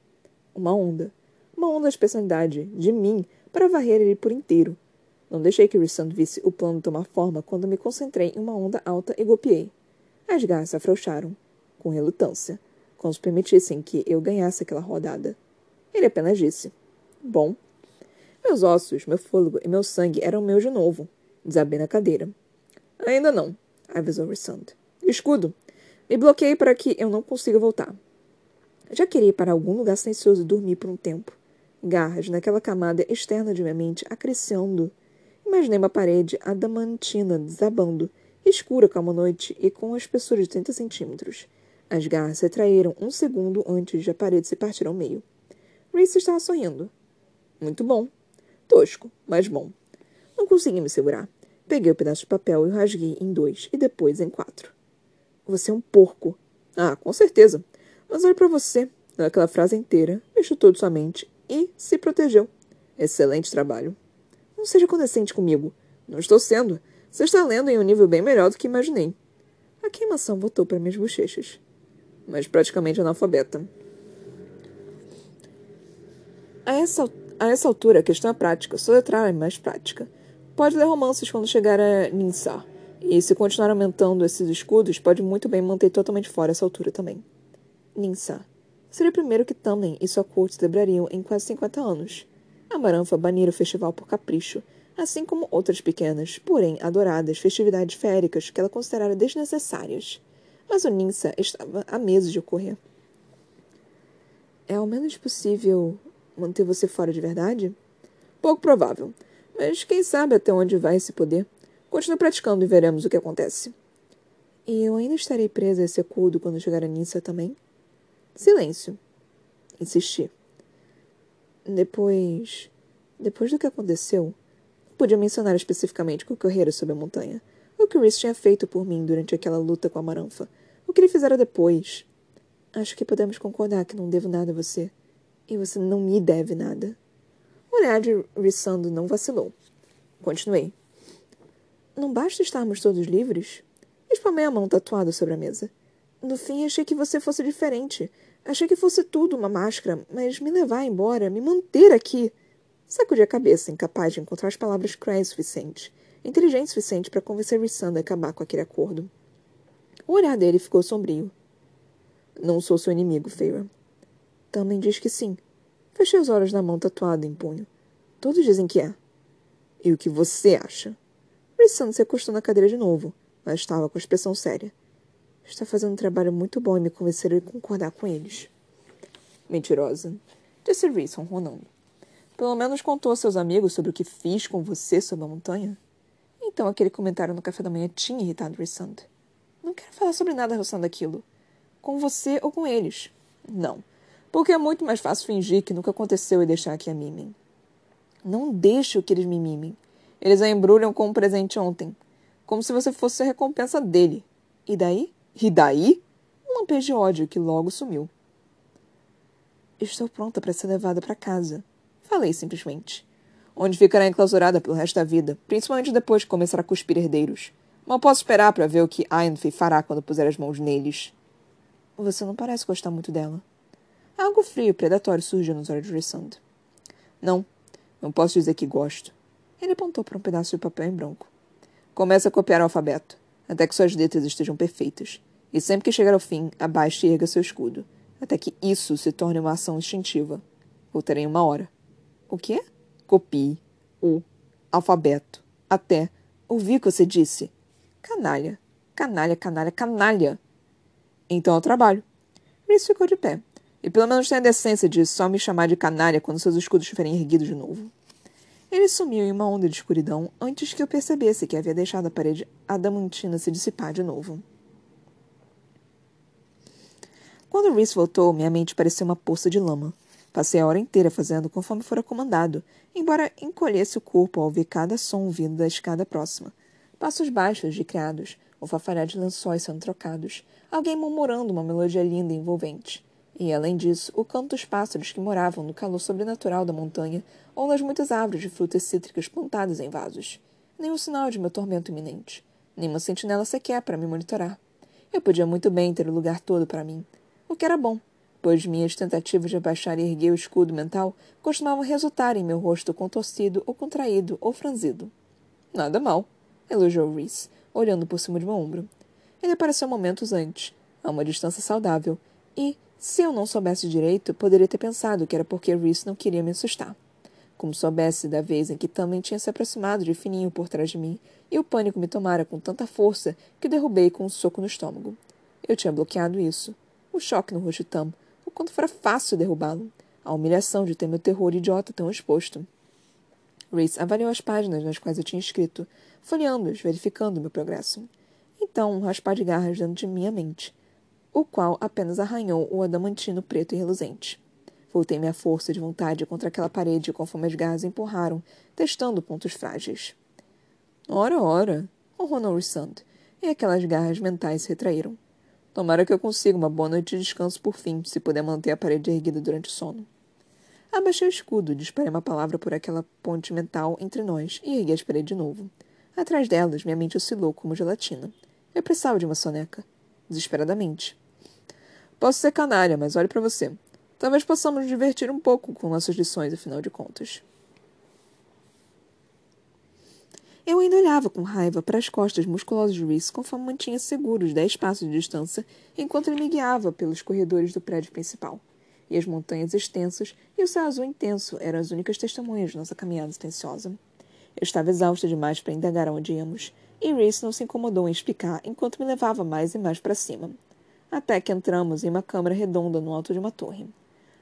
Uma onda. Uma onda de personalidade, de mim, para varrer ele por inteiro. Não deixei que Rissand visse o plano tomar forma quando me concentrei em uma onda alta e golpeei. As garras se afrouxaram, com relutância, como se permitissem que eu ganhasse aquela rodada. Ele apenas disse: Bom. Meus ossos, meu fôlego e meu sangue eram meus de novo. Desabei na cadeira. Ainda não, avisou Rissand. Escudo. Me bloqueei para que eu não consiga voltar. Já queria ir para algum lugar silencioso e dormir por um tempo garras naquela camada externa de minha mente acrescendo. Imaginei uma parede adamantina desabando, escura como a noite e com uma espessura de 30 centímetros. As garras se retraíram um segundo antes de a parede se partir ao meio. Reese estava sorrindo. Muito bom. Tosco, mas bom. Não consegui me segurar. Peguei o pedaço de papel e o rasguei em dois e depois em quatro. Você é um porco. Ah, com certeza. Mas olhe para você. Naquela frase inteira, mexeu todo sua mente e se protegeu. Excelente trabalho. Não seja condescente comigo. Não estou sendo. Você está lendo em um nível bem melhor do que imaginei. queimação voltou para minhas bochechas. Mas praticamente analfabeta. A essa, a essa altura, a questão é prática. Só letrar é mais prática. Pode ler romances quando chegar a Ninsar. E se continuar aumentando esses escudos, pode muito bem manter totalmente fora essa altura também. Ninsar. Seria o primeiro que Tamlin e sua corte celebrariam em quase 50 anos. A Maranfa banira o festival por capricho, assim como outras pequenas, porém adoradas festividades féricas que ela considerara desnecessárias. Mas o Ninsa estava a meses de ocorrer. É ao menos possível manter você fora de verdade? Pouco provável, mas quem sabe até onde vai esse poder. Continue praticando e veremos o que acontece. E eu ainda estarei presa a esse acordo quando chegar a Nissa também? Silêncio. Insisti. Depois. Depois do que aconteceu, podia mencionar especificamente o que ocorrera sob a montanha. O que Rhys tinha feito por mim durante aquela luta com a Maranfa. O que ele fizera depois. Acho que podemos concordar que não devo nada a você. E você não me deve nada. O olhar de Rissando não vacilou. Continuei. Não basta estarmos todos livres? Espalmei a mão tatuada sobre a mesa. No fim, achei que você fosse diferente. Achei que fosse tudo uma máscara, mas me levar embora, me manter aqui. Sacudi a cabeça, incapaz de encontrar as palavras cruéis suficientes, inteligente suficiente para convencer Rissanda a acabar com aquele acordo. O olhar dele ficou sombrio. Não sou seu inimigo, Feira. Também diz que sim. Fechei os olhos na mão tatuada em punho. Todos dizem que é. E o que você acha? Rissand se acostou na cadeira de novo, mas estava com a expressão séria. Está fazendo um trabalho muito bom em me convencer a concordar com eles. Mentirosa, disse Reese ronronando. Pelo menos contou a seus amigos sobre o que fiz com você sob a montanha? Então aquele comentário no café da manhã tinha irritado Rissand. Não quero falar sobre nada relacionado àquilo. Com você ou com eles. Não porque é muito mais fácil fingir que nunca aconteceu e deixar que a mimem. Não deixe que eles me mimem. Eles a embrulham com um presente ontem, como se você fosse a recompensa dele. E daí? E daí? Um lampejo de ódio que logo sumiu. Estou pronta para ser levada para casa. Falei simplesmente. Onde ficará enclausurada pelo resto da vida, principalmente depois que começar a cuspir herdeiros. Mal posso esperar para ver o que Ainfi fará quando puser as mãos neles. Você não parece gostar muito dela. Algo frio e predatório surgiu nos olhos de Rissand. Não, não posso dizer que gosto. Ele apontou para um pedaço de papel em branco. Comece a copiar o alfabeto, até que suas letras estejam perfeitas. E sempre que chegar ao fim, abaixe e erga seu escudo, até que isso se torne uma ação instintiva. Voltarei em uma hora. O quê? Copie o alfabeto. Até. Ouvi o que você disse. Canalha. Canalha, canalha, canalha. Então ao trabalho. Reese ficou de pé, e pelo menos tenha a decência de só me chamar de canalha quando seus escudos estiverem erguidos de novo. Ele sumiu em uma onda de escuridão antes que eu percebesse que havia deixado a parede adamantina se dissipar de novo. Quando Reese voltou, minha mente parecia uma poça de lama. Passei a hora inteira fazendo conforme fora comandado, embora encolhesse o corpo ao ouvir cada som vindo da escada próxima. Passos baixos de criados, o fafalhar de lençóis sendo trocados, alguém murmurando uma melodia linda e envolvente. E, além disso, o canto dos pássaros que moravam no calor sobrenatural da montanha ou nas muitas árvores de frutas cítricas plantadas em vasos. Nenhum sinal de meu tormento iminente. Nenhuma sentinela sequer para me monitorar. Eu podia muito bem ter o lugar todo para mim. O que era bom, pois minhas tentativas de abaixar e erguer o escudo mental costumavam resultar em meu rosto contorcido ou contraído ou franzido. Nada mal, elogiou Reese, olhando por cima de meu ombro. Ele apareceu momentos antes, a uma distância saudável, e, se eu não soubesse direito, poderia ter pensado que era porque Reese não queria me assustar. Como soubesse da vez em que também tinha se aproximado de fininho por trás de mim, e o pânico me tomara com tanta força que derrubei com um soco no estômago. Eu tinha bloqueado isso. O choque no rosto de Tam, o quanto fora fácil derrubá-lo. A humilhação de ter meu terror idiota tão exposto. Reese avaliou as páginas nas quais eu tinha escrito, folheando-as, verificando meu progresso. Então, um raspar de garras dentro de minha mente o qual apenas arranhou o adamantino preto e reluzente. Voltei minha força de vontade contra aquela parede conforme as garras empurraram, testando pontos frágeis. Ora, ora, ronronou Rissand, e aquelas garras mentais se retraíram. Tomara que eu consiga uma boa noite de descanso por fim, se puder manter a parede erguida durante o sono. Abaixei o escudo, disparei uma palavra por aquela ponte mental entre nós e ergui as paredes de novo. Atrás delas, minha mente oscilou como gelatina. Eu precisava de uma soneca. Desesperadamente. Posso ser canalha, mas olhe para você. Talvez possamos nos divertir um pouco com nossas lições, afinal de contas. Eu ainda olhava com raiva para as costas musculosas de Reese conforme mantinha seguros dez passos de distância enquanto ele me guiava pelos corredores do prédio principal. E as montanhas extensas e o céu azul intenso eram as únicas testemunhas de nossa caminhada silenciosa. Eu estava exausta demais para indagar onde íamos, e Reese não se incomodou em explicar enquanto me levava mais e mais para cima. Até que entramos em uma câmara redonda no alto de uma torre.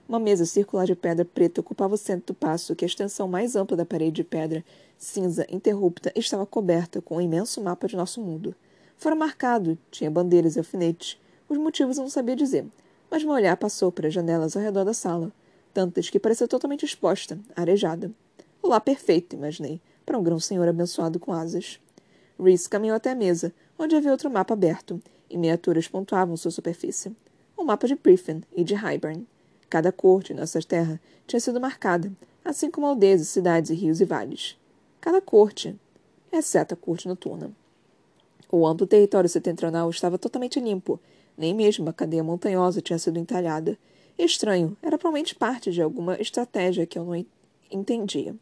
Uma mesa circular de pedra preta ocupava o centro do passo que a extensão mais ampla da parede de pedra cinza interrupta estava coberta com um imenso mapa de nosso mundo. Fora marcado, tinha bandeiras e alfinetes. Os motivos eu não sabia dizer, mas meu olhar passou para as janelas ao redor da sala, tantas que parecia totalmente exposta, arejada. O perfeito, imaginei, para um grão senhor abençoado com asas. Reese caminhou até a mesa, onde havia outro mapa aberto, e miniaturas pontuavam sua superfície. O mapa de Priffen e de Hybern. Cada corte nessa terra tinha sido marcada, assim como aldeias, cidades rios e vales. Cada corte, exceto a corte noturna. O amplo território setentrional estava totalmente limpo, nem mesmo a cadeia montanhosa tinha sido entalhada. Estranho, era provavelmente parte de alguma estratégia que eu não entendia.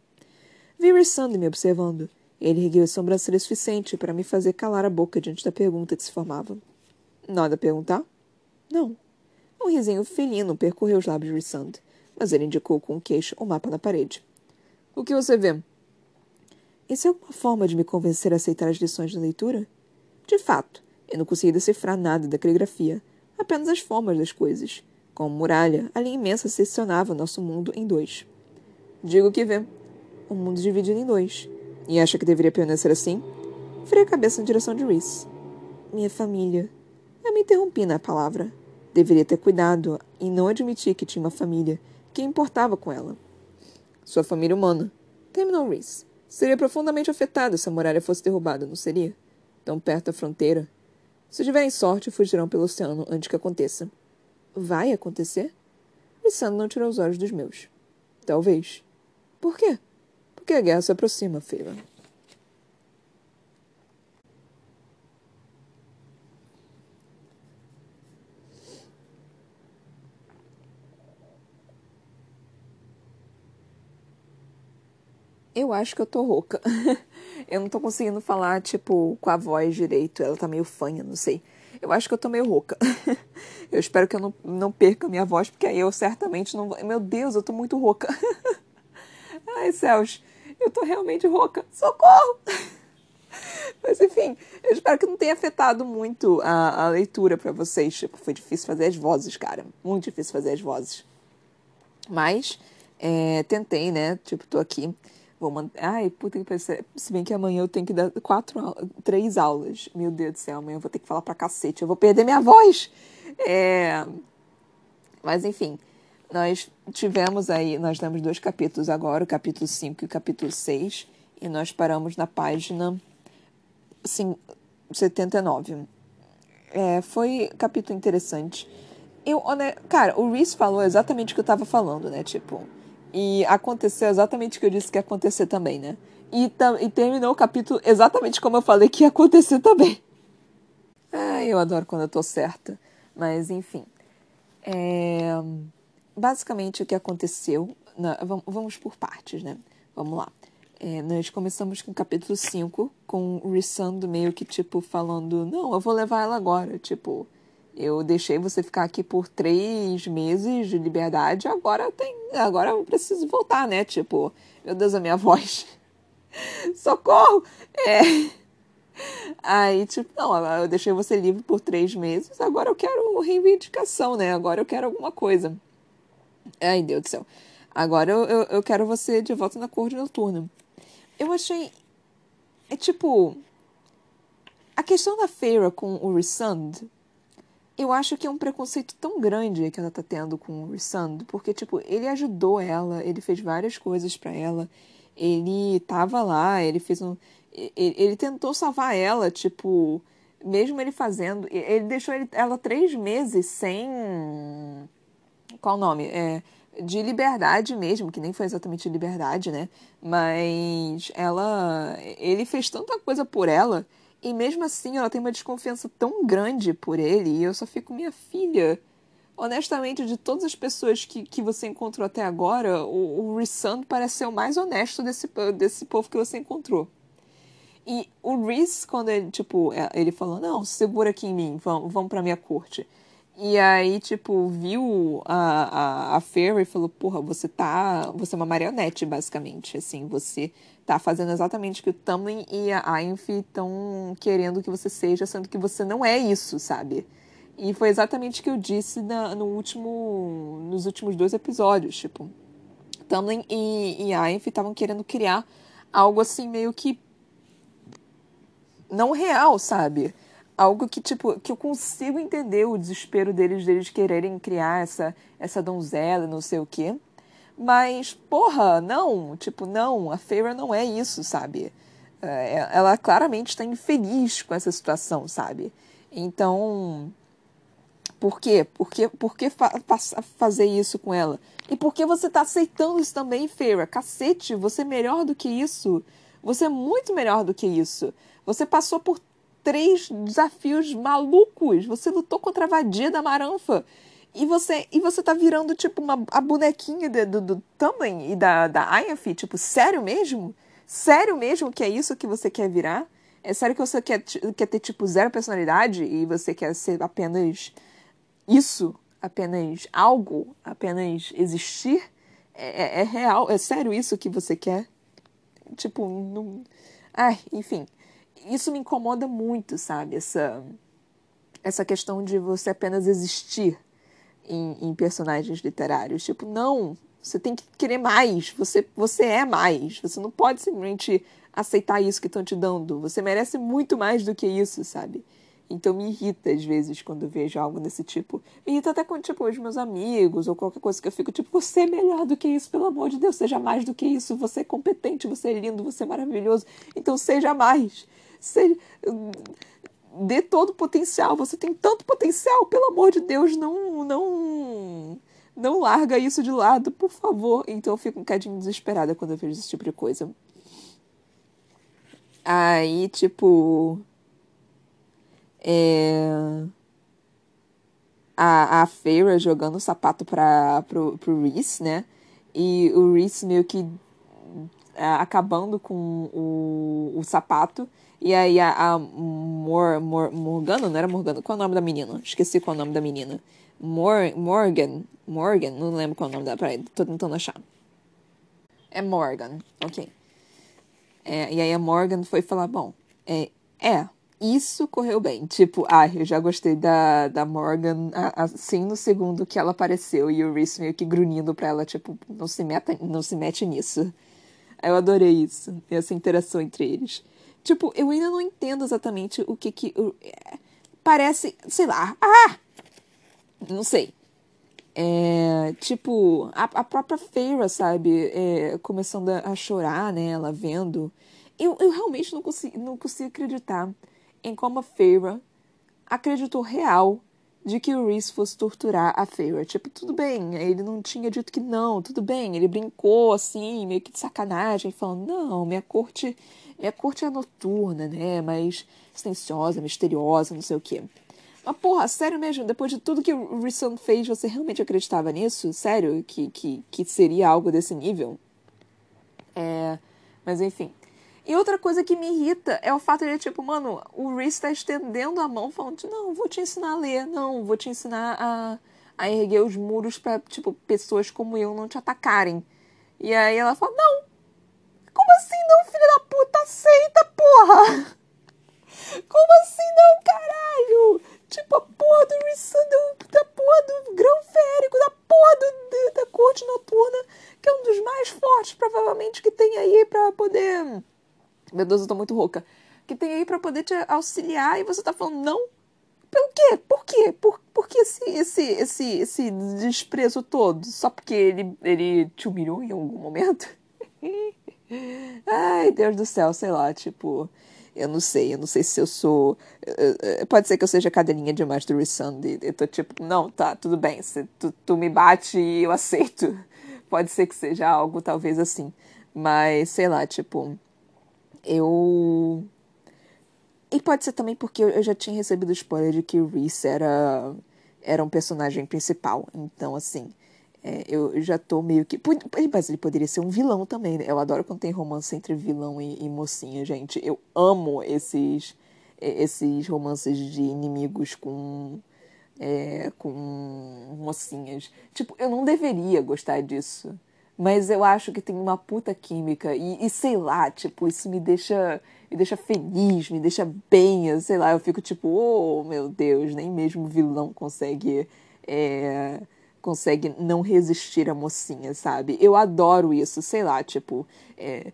Vi Rissand me observando. Ele ergueu as sobrancelhas suficiente para me fazer calar a boca diante da pergunta que se formava. Nada a perguntar? Não. Um risinho felino percorreu os lábios de Rissand, mas ele indicou com o queixo o mapa na parede. O que você vê? Isso é alguma forma de me convencer a aceitar as lições de leitura? De fato, eu não conseguia decifrar nada da caligrafia, apenas as formas das coisas. Como muralha, a linha imensa seccionava nosso mundo em dois. Digo que vê. O mundo dividido em dois. E acha que deveria permanecer assim? Frei a cabeça na direção de Reese. Minha família. Eu me interrompi na palavra. Deveria ter cuidado e não admitir que tinha uma família. Que importava com ela? Sua família humana. Terminou Reese. Seria profundamente afetada se a muralha fosse derrubada, não seria? Tão perto da fronteira. Se tiverem sorte, fugirão pelo oceano antes que aconteça. Vai acontecer? Lissandro não tirou os olhos dos meus. Talvez. Por quê? Porque a guerra se aproxima, Feira. Eu acho que eu tô rouca. eu não tô conseguindo falar, tipo, com a voz direito. Ela tá meio fanha, não sei. Eu acho que eu tô meio rouca. eu espero que eu não, não perca a minha voz, porque aí eu certamente não vou. Meu Deus, eu tô muito rouca. Ai, céus, eu tô realmente rouca. Socorro! Mas enfim, eu espero que não tenha afetado muito a, a leitura para vocês. Tipo, foi difícil fazer as vozes, cara. Muito difícil fazer as vozes. Mas é, tentei, né? Tipo, tô aqui Vou manter. Ai, puta que pariu. Se bem que amanhã eu tenho que dar quatro, três aulas. Meu Deus do céu, amanhã eu vou ter que falar pra cacete. Eu vou perder minha voz. É... Mas enfim, nós tivemos aí, nós temos dois capítulos agora, o capítulo 5 e o capítulo 6. E nós paramos na página sim, 79. É, foi capítulo interessante. Eu, cara, o Reese falou exatamente o que eu tava falando, né? Tipo, e aconteceu exatamente o que eu disse que ia acontecer também, né? E, e terminou o capítulo exatamente como eu falei que ia acontecer também. Ah, eu adoro quando eu tô certa. Mas, enfim. É... Basicamente, o que aconteceu. Na... Vamos por partes, né? Vamos lá. É, nós começamos com o capítulo 5, com o Rissando meio que, tipo, falando: Não, eu vou levar ela agora. Tipo, eu deixei você ficar aqui por três meses de liberdade, agora tem. Agora eu preciso voltar, né? Tipo, meu Deus, a minha voz. Socorro! É. Aí, tipo, não, eu deixei você livre por três meses, agora eu quero reivindicação, né? Agora eu quero alguma coisa. Ai, Deus do céu. Agora eu, eu, eu quero você de volta na cor noturna. Eu achei. É tipo. A questão da feira com o Resund eu acho que é um preconceito tão grande que ela tá tendo com o Rissand, porque, tipo, ele ajudou ela, ele fez várias coisas para ela, ele tava lá, ele fez um. Ele, tentou salvar ela, tipo, mesmo ele fazendo. Ele deixou ela três meses sem. Qual o nome? É, de liberdade mesmo, que nem foi exatamente liberdade, né? Mas ela. Ele fez tanta coisa por ela E mesmo assim, ela tem uma desconfiança tão grande por ele, e eu só fico, minha filha. Honestamente, de todas as pessoas que, que você encontrou até agora, o, o Rissand parece ser o mais honesto desse, desse povo que você encontrou. E o Reese, quando ele, tipo, é, ele falou, não, segura aqui em mim, vamos, vamos pra minha corte. E aí, tipo, viu a, a, a Fairy e falou, porra, você tá. Você é uma marionete, basicamente. Assim, você tá fazendo exatamente o que o Tamlin e a Ainf estão querendo que você seja, sendo que você não é isso, sabe? E foi exatamente o que eu disse na, no último, nos últimos dois episódios, tipo. Tamlin e, e Ainf estavam querendo criar algo assim meio que não real, sabe? Algo que, tipo, que eu consigo entender o desespero deles, deles quererem criar essa, essa donzela, não sei o quê. Mas, porra, não, tipo, não, a Feyre não é isso, sabe? É, ela claramente está infeliz com essa situação, sabe? Então, por quê? Por que, por que fa fazer isso com ela? E por que você tá aceitando isso também, Feira? Cacete, você é melhor do que isso. Você é muito melhor do que isso. Você passou por três desafios malucos. Você lutou contra a vadia da Maranfa. E você, e você tá virando, tipo, uma, a bonequinha de, do, do Tumblin e da, da Ayafi. Tipo, sério mesmo? Sério mesmo que é isso que você quer virar? É sério que você quer, quer ter, tipo, zero personalidade e você quer ser apenas isso? Apenas algo? Apenas existir? É, é, é real? É sério isso que você quer? Tipo, não. Ai, enfim isso me incomoda muito, sabe? Essa, essa questão de você apenas existir em, em, personagens literários. Tipo, não, você tem que querer mais. Você, você é mais. Você não pode simplesmente aceitar isso que estão te dando. Você merece muito mais do que isso, sabe? Então me irrita às vezes quando vejo algo desse tipo. Me irrita até quando, tipo, os meus amigos ou qualquer coisa que eu fico, tipo, você é melhor do que isso, pelo amor de Deus, seja mais do que isso. Você é competente, você é lindo, você é maravilhoso. Então seja mais. Seja, dê todo o potencial. Você tem tanto potencial, pelo amor de Deus, não, não, não larga isso de lado, por favor. Então eu fico um bocadinho desesperada quando eu vejo esse tipo de coisa. Aí, tipo. É. A, a Feira jogando o sapato para pro, pro Reese, né? E o Reese meio que acabando com o, o sapato. E aí a, a Mor, Mor, Morgana, não era Morgana, qual é o nome da menina? Esqueci qual é o nome da menina. Mor, Morgan, Morgan, não lembro qual é o nome dela, peraí, tô tentando achar. É Morgan, ok. É, e aí a Morgan foi falar, bom, é, é, isso correu bem. Tipo, ah, eu já gostei da, da Morgan assim no segundo que ela apareceu e o Reese meio que grunhindo pra ela, tipo, não se, meta, não se mete nisso. Eu adorei isso, essa interação entre eles. Tipo, eu ainda não entendo exatamente o que que. É, parece, sei lá. Ah! Não sei. É, tipo, a, a própria Feira, sabe? É, começando a, a, chorar, né? Ela vendo. Eu, eu realmente não consigo, não consigo acreditar em como a Feira acreditou real de que o Reese fosse torturar a Feyre. Tipo, tudo bem, ele não tinha dito que não, tudo bem, ele brincou assim, meio que de sacanagem, falando, não, minha corte e a corte é noturna, né? Mais silenciosa, misteriosa, não sei o quê. Mas, porra, sério mesmo, depois de tudo que o Risson fez, você realmente acreditava nisso? Sério? Que, que, que seria algo desse nível? É. Mas enfim. E outra coisa que me irrita é o fato de, tipo, mano, o Reese tá estendendo a mão, falando, não, vou te ensinar a ler, não, vou te ensinar a, a erguer os muros pra, tipo, pessoas como eu não te atacarem. E aí ela fala, não, como assim não, filho da puta? Aceita, porra! Como assim não, caralho? Tipo, a porra do Rissandel, da porra do grão férico, da porra do, da corte noturna, que é um dos mais fortes, provavelmente, que tem aí pra poder. Meu Deus, eu tô muito rouca. Que tem aí pra poder te auxiliar e você tá falando não? Pelo quê? Por quê? Por, por que esse, esse, esse, esse desprezo todo? Só porque ele, ele te humilhou em algum momento? Ai, Deus do céu, sei lá, tipo. Eu não sei, eu não sei se eu sou. Pode ser que eu seja cadelinha demais do Resund. Eu tô tipo, não, tá, tudo bem. Se tu, tu me bate e eu aceito. Pode ser que seja algo talvez assim. Mas, sei lá, tipo. Eu. E, pode ser também porque eu já tinha recebido spoiler de que o Reese era, era um personagem principal. Então, assim, é, eu já tô meio que. Mas ele poderia ser um vilão também, né? Eu adoro quando tem romance entre vilão e, e mocinha, gente. Eu amo esses, esses romances de inimigos com. É, com mocinhas. Tipo, eu não deveria gostar disso. Mas eu acho que tem uma puta química. E, e sei lá, tipo, isso me deixa. Me deixa feliz, me deixa bem. Sei lá, eu fico tipo, oh meu Deus, nem mesmo o vilão consegue. É, consegue não resistir à mocinha, sabe? Eu adoro isso, sei lá, tipo. É,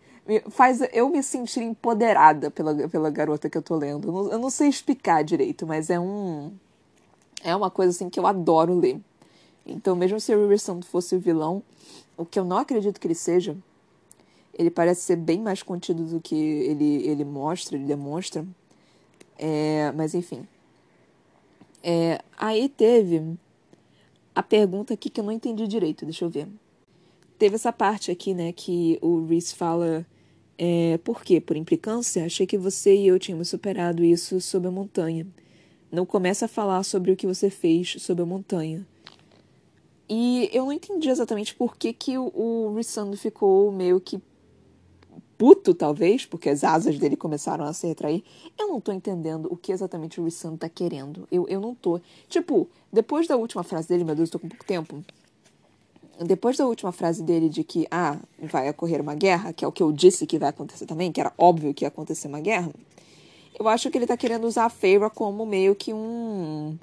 faz eu me sentir empoderada pela, pela garota que eu tô lendo. Eu não, eu sei explicar direito, mas é um. É uma coisa assim que eu adoro ler. Então, mesmo se o Riverson fosse o vilão, o que eu não acredito que ele seja, ele parece ser bem mais contido do que ele, ele mostra, ele demonstra. É, mas enfim. É, aí teve a pergunta aqui que eu não entendi direito, deixa eu ver. Teve essa parte aqui, né, que o Reese fala. É, por quê? Por implicância? Achei que você e eu tínhamos superado isso sob a montanha. Não começa a falar sobre o que você fez sob a montanha. E eu não entendi exatamente por que, que o, Rissando ficou meio que puto, talvez, porque as asas dele começaram a se retrair. Eu não tô entendendo o que exatamente o Rissando tá querendo. Eu, eu não tô. Tipo, depois da última frase dele, meu Deus, eu tô com pouco tempo. Depois da última frase dele de que, ah, vai ocorrer uma guerra, que é o que eu disse que vai acontecer também, que era óbvio que ia acontecer uma guerra, eu acho que ele tá querendo usar a Feyre como meio que um.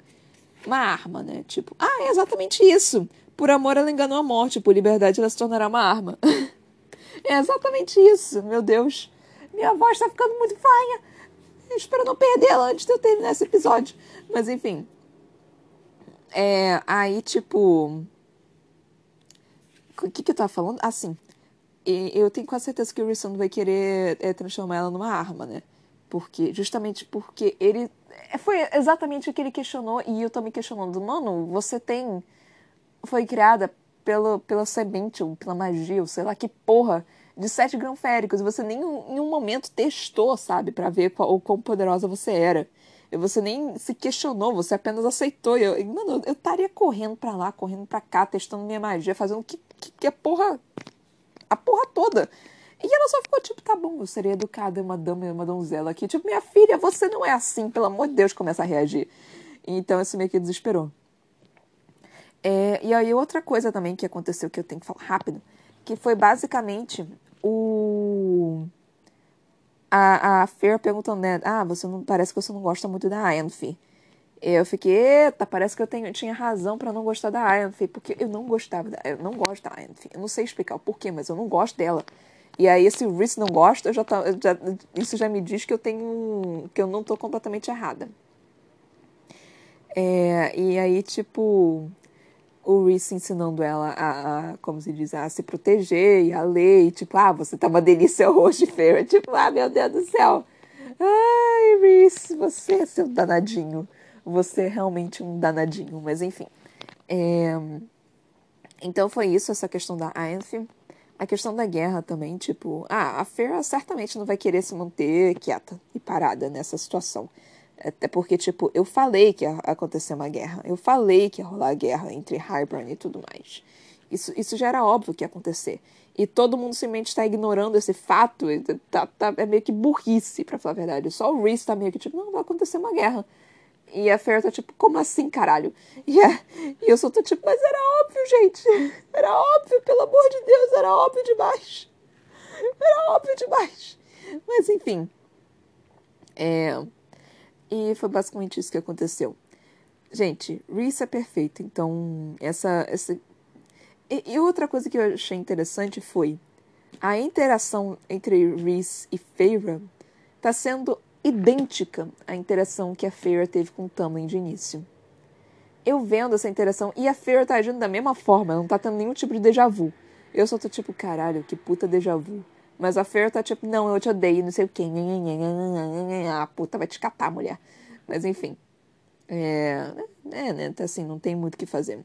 Uma arma, né? Tipo, ah, é exatamente isso. Por amor ela enganou a morte, por liberdade ela se tornará uma arma. É exatamente isso, meu Deus. Minha voz tá ficando muito faia. espero não perdê-la antes de eu terminar esse episódio. Mas enfim. É, aí, tipo. O que, que eu tava falando? Assim. eu tenho quase certeza que o Rissando vai querer é, transformar ela numa arma, né? Porque, justamente porque ele. É, foi exatamente o que ele questionou e eu tô me questionando. Mano, você tem. Foi criada pelo, pela semente, ou pela magia, ou sei lá que porra, de sete grãos féricos. E você nem em um momento testou, sabe, para ver qual, ou quão poderosa você era. E você nem se questionou, você apenas aceitou. E eu, mano, eu estaria correndo para lá, correndo para cá, testando minha magia, fazendo que, que, que a porra. a porra toda. E ela só ficou tipo, tá bom, eu seria educada, uma dama uma donzela aqui. Tipo, minha filha, você não é assim, pelo amor de Deus, começa a reagir. Então isso meio que desesperou. É, e aí outra coisa também que aconteceu que eu tenho que falar rápido, que foi basicamente o a, a Fer perguntando, né, ah, você não parece que você não gosta muito da Aenfi. Eu fiquei, eita, parece que eu tenho, tinha razão para não gostar da Aenfi, porque eu não gostava, da, eu não gosto da Aenfi. Eu não sei explicar o porquê, mas eu não gosto dela. E aí, se o Reese não gosta, já, tá, já, isso já me diz que eu tenho. que eu não tô completamente errada. É, e aí, tipo o Reese ensinando ela a, a, como se diz, a se proteger e a ler, e tipo, ah, você tá uma delícia hoje, Feira. Tipo, ah, meu Deus do céu. Ai, Reese, você é seu danadinho. Você é realmente um danadinho, mas enfim. É... Então foi isso, essa questão da Anthem. A questão da guerra também, tipo, ah, a Feira certamente não vai querer se manter quieta e parada nessa situação. Até porque, tipo, eu falei que ia acontecer uma guerra. Eu falei que ia rolar guerra entre Hybern e tudo mais. Isso, isso já era óbvio que ia acontecer. E todo mundo simplesmente está ignorando esse fato. Tá, tá, é meio que burrice, pra falar a verdade. Só o Reese tá meio que tipo, não, vai acontecer uma guerra. E a Fer tá tipo, como assim, caralho? E, é, e eu só tô tipo, mas era óbvio, gente. Era óbvio, pelo amor de Deus, era óbvio demais. Era óbvio demais. Mas enfim. É. E foi basicamente isso que aconteceu. Gente, Reese é perfeito, então essa. essa... E, e outra coisa que eu achei interessante foi a interação entre Reese e Feyre está sendo idêntica à interação que a Feyre teve com Tamlin de início. Eu vendo essa interação, e a Feyre tá agindo da mesma forma, não tá tendo nenhum tipo de déjà vu. Eu só tô tipo, caralho, que puta déjà vu. Mas a Fer tá tipo, não, eu te odeio, não sei o quê. Ah, puta, vai te catar, mulher. Mas enfim. É, é né? Assim, não tem muito o que fazer.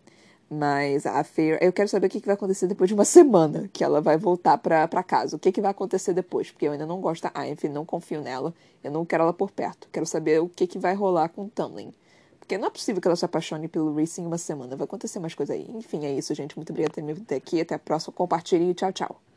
Mas a Fair, eu quero saber o que, que vai acontecer depois de uma semana que ela vai voltar pra, pra casa. O que, que vai acontecer depois? Porque eu ainda não gosto da Ainf, não confio nela. Eu não quero ela por perto. Quero saber o que, que vai rolar com o Tamlin. Porque não é possível que ela se apaixone pelo Racing em uma semana. Vai acontecer mais coisa aí. Enfim, é isso, gente. Muito obrigada por ter me vindo aqui. Até a próxima. Compartilhe e tchau, tchau.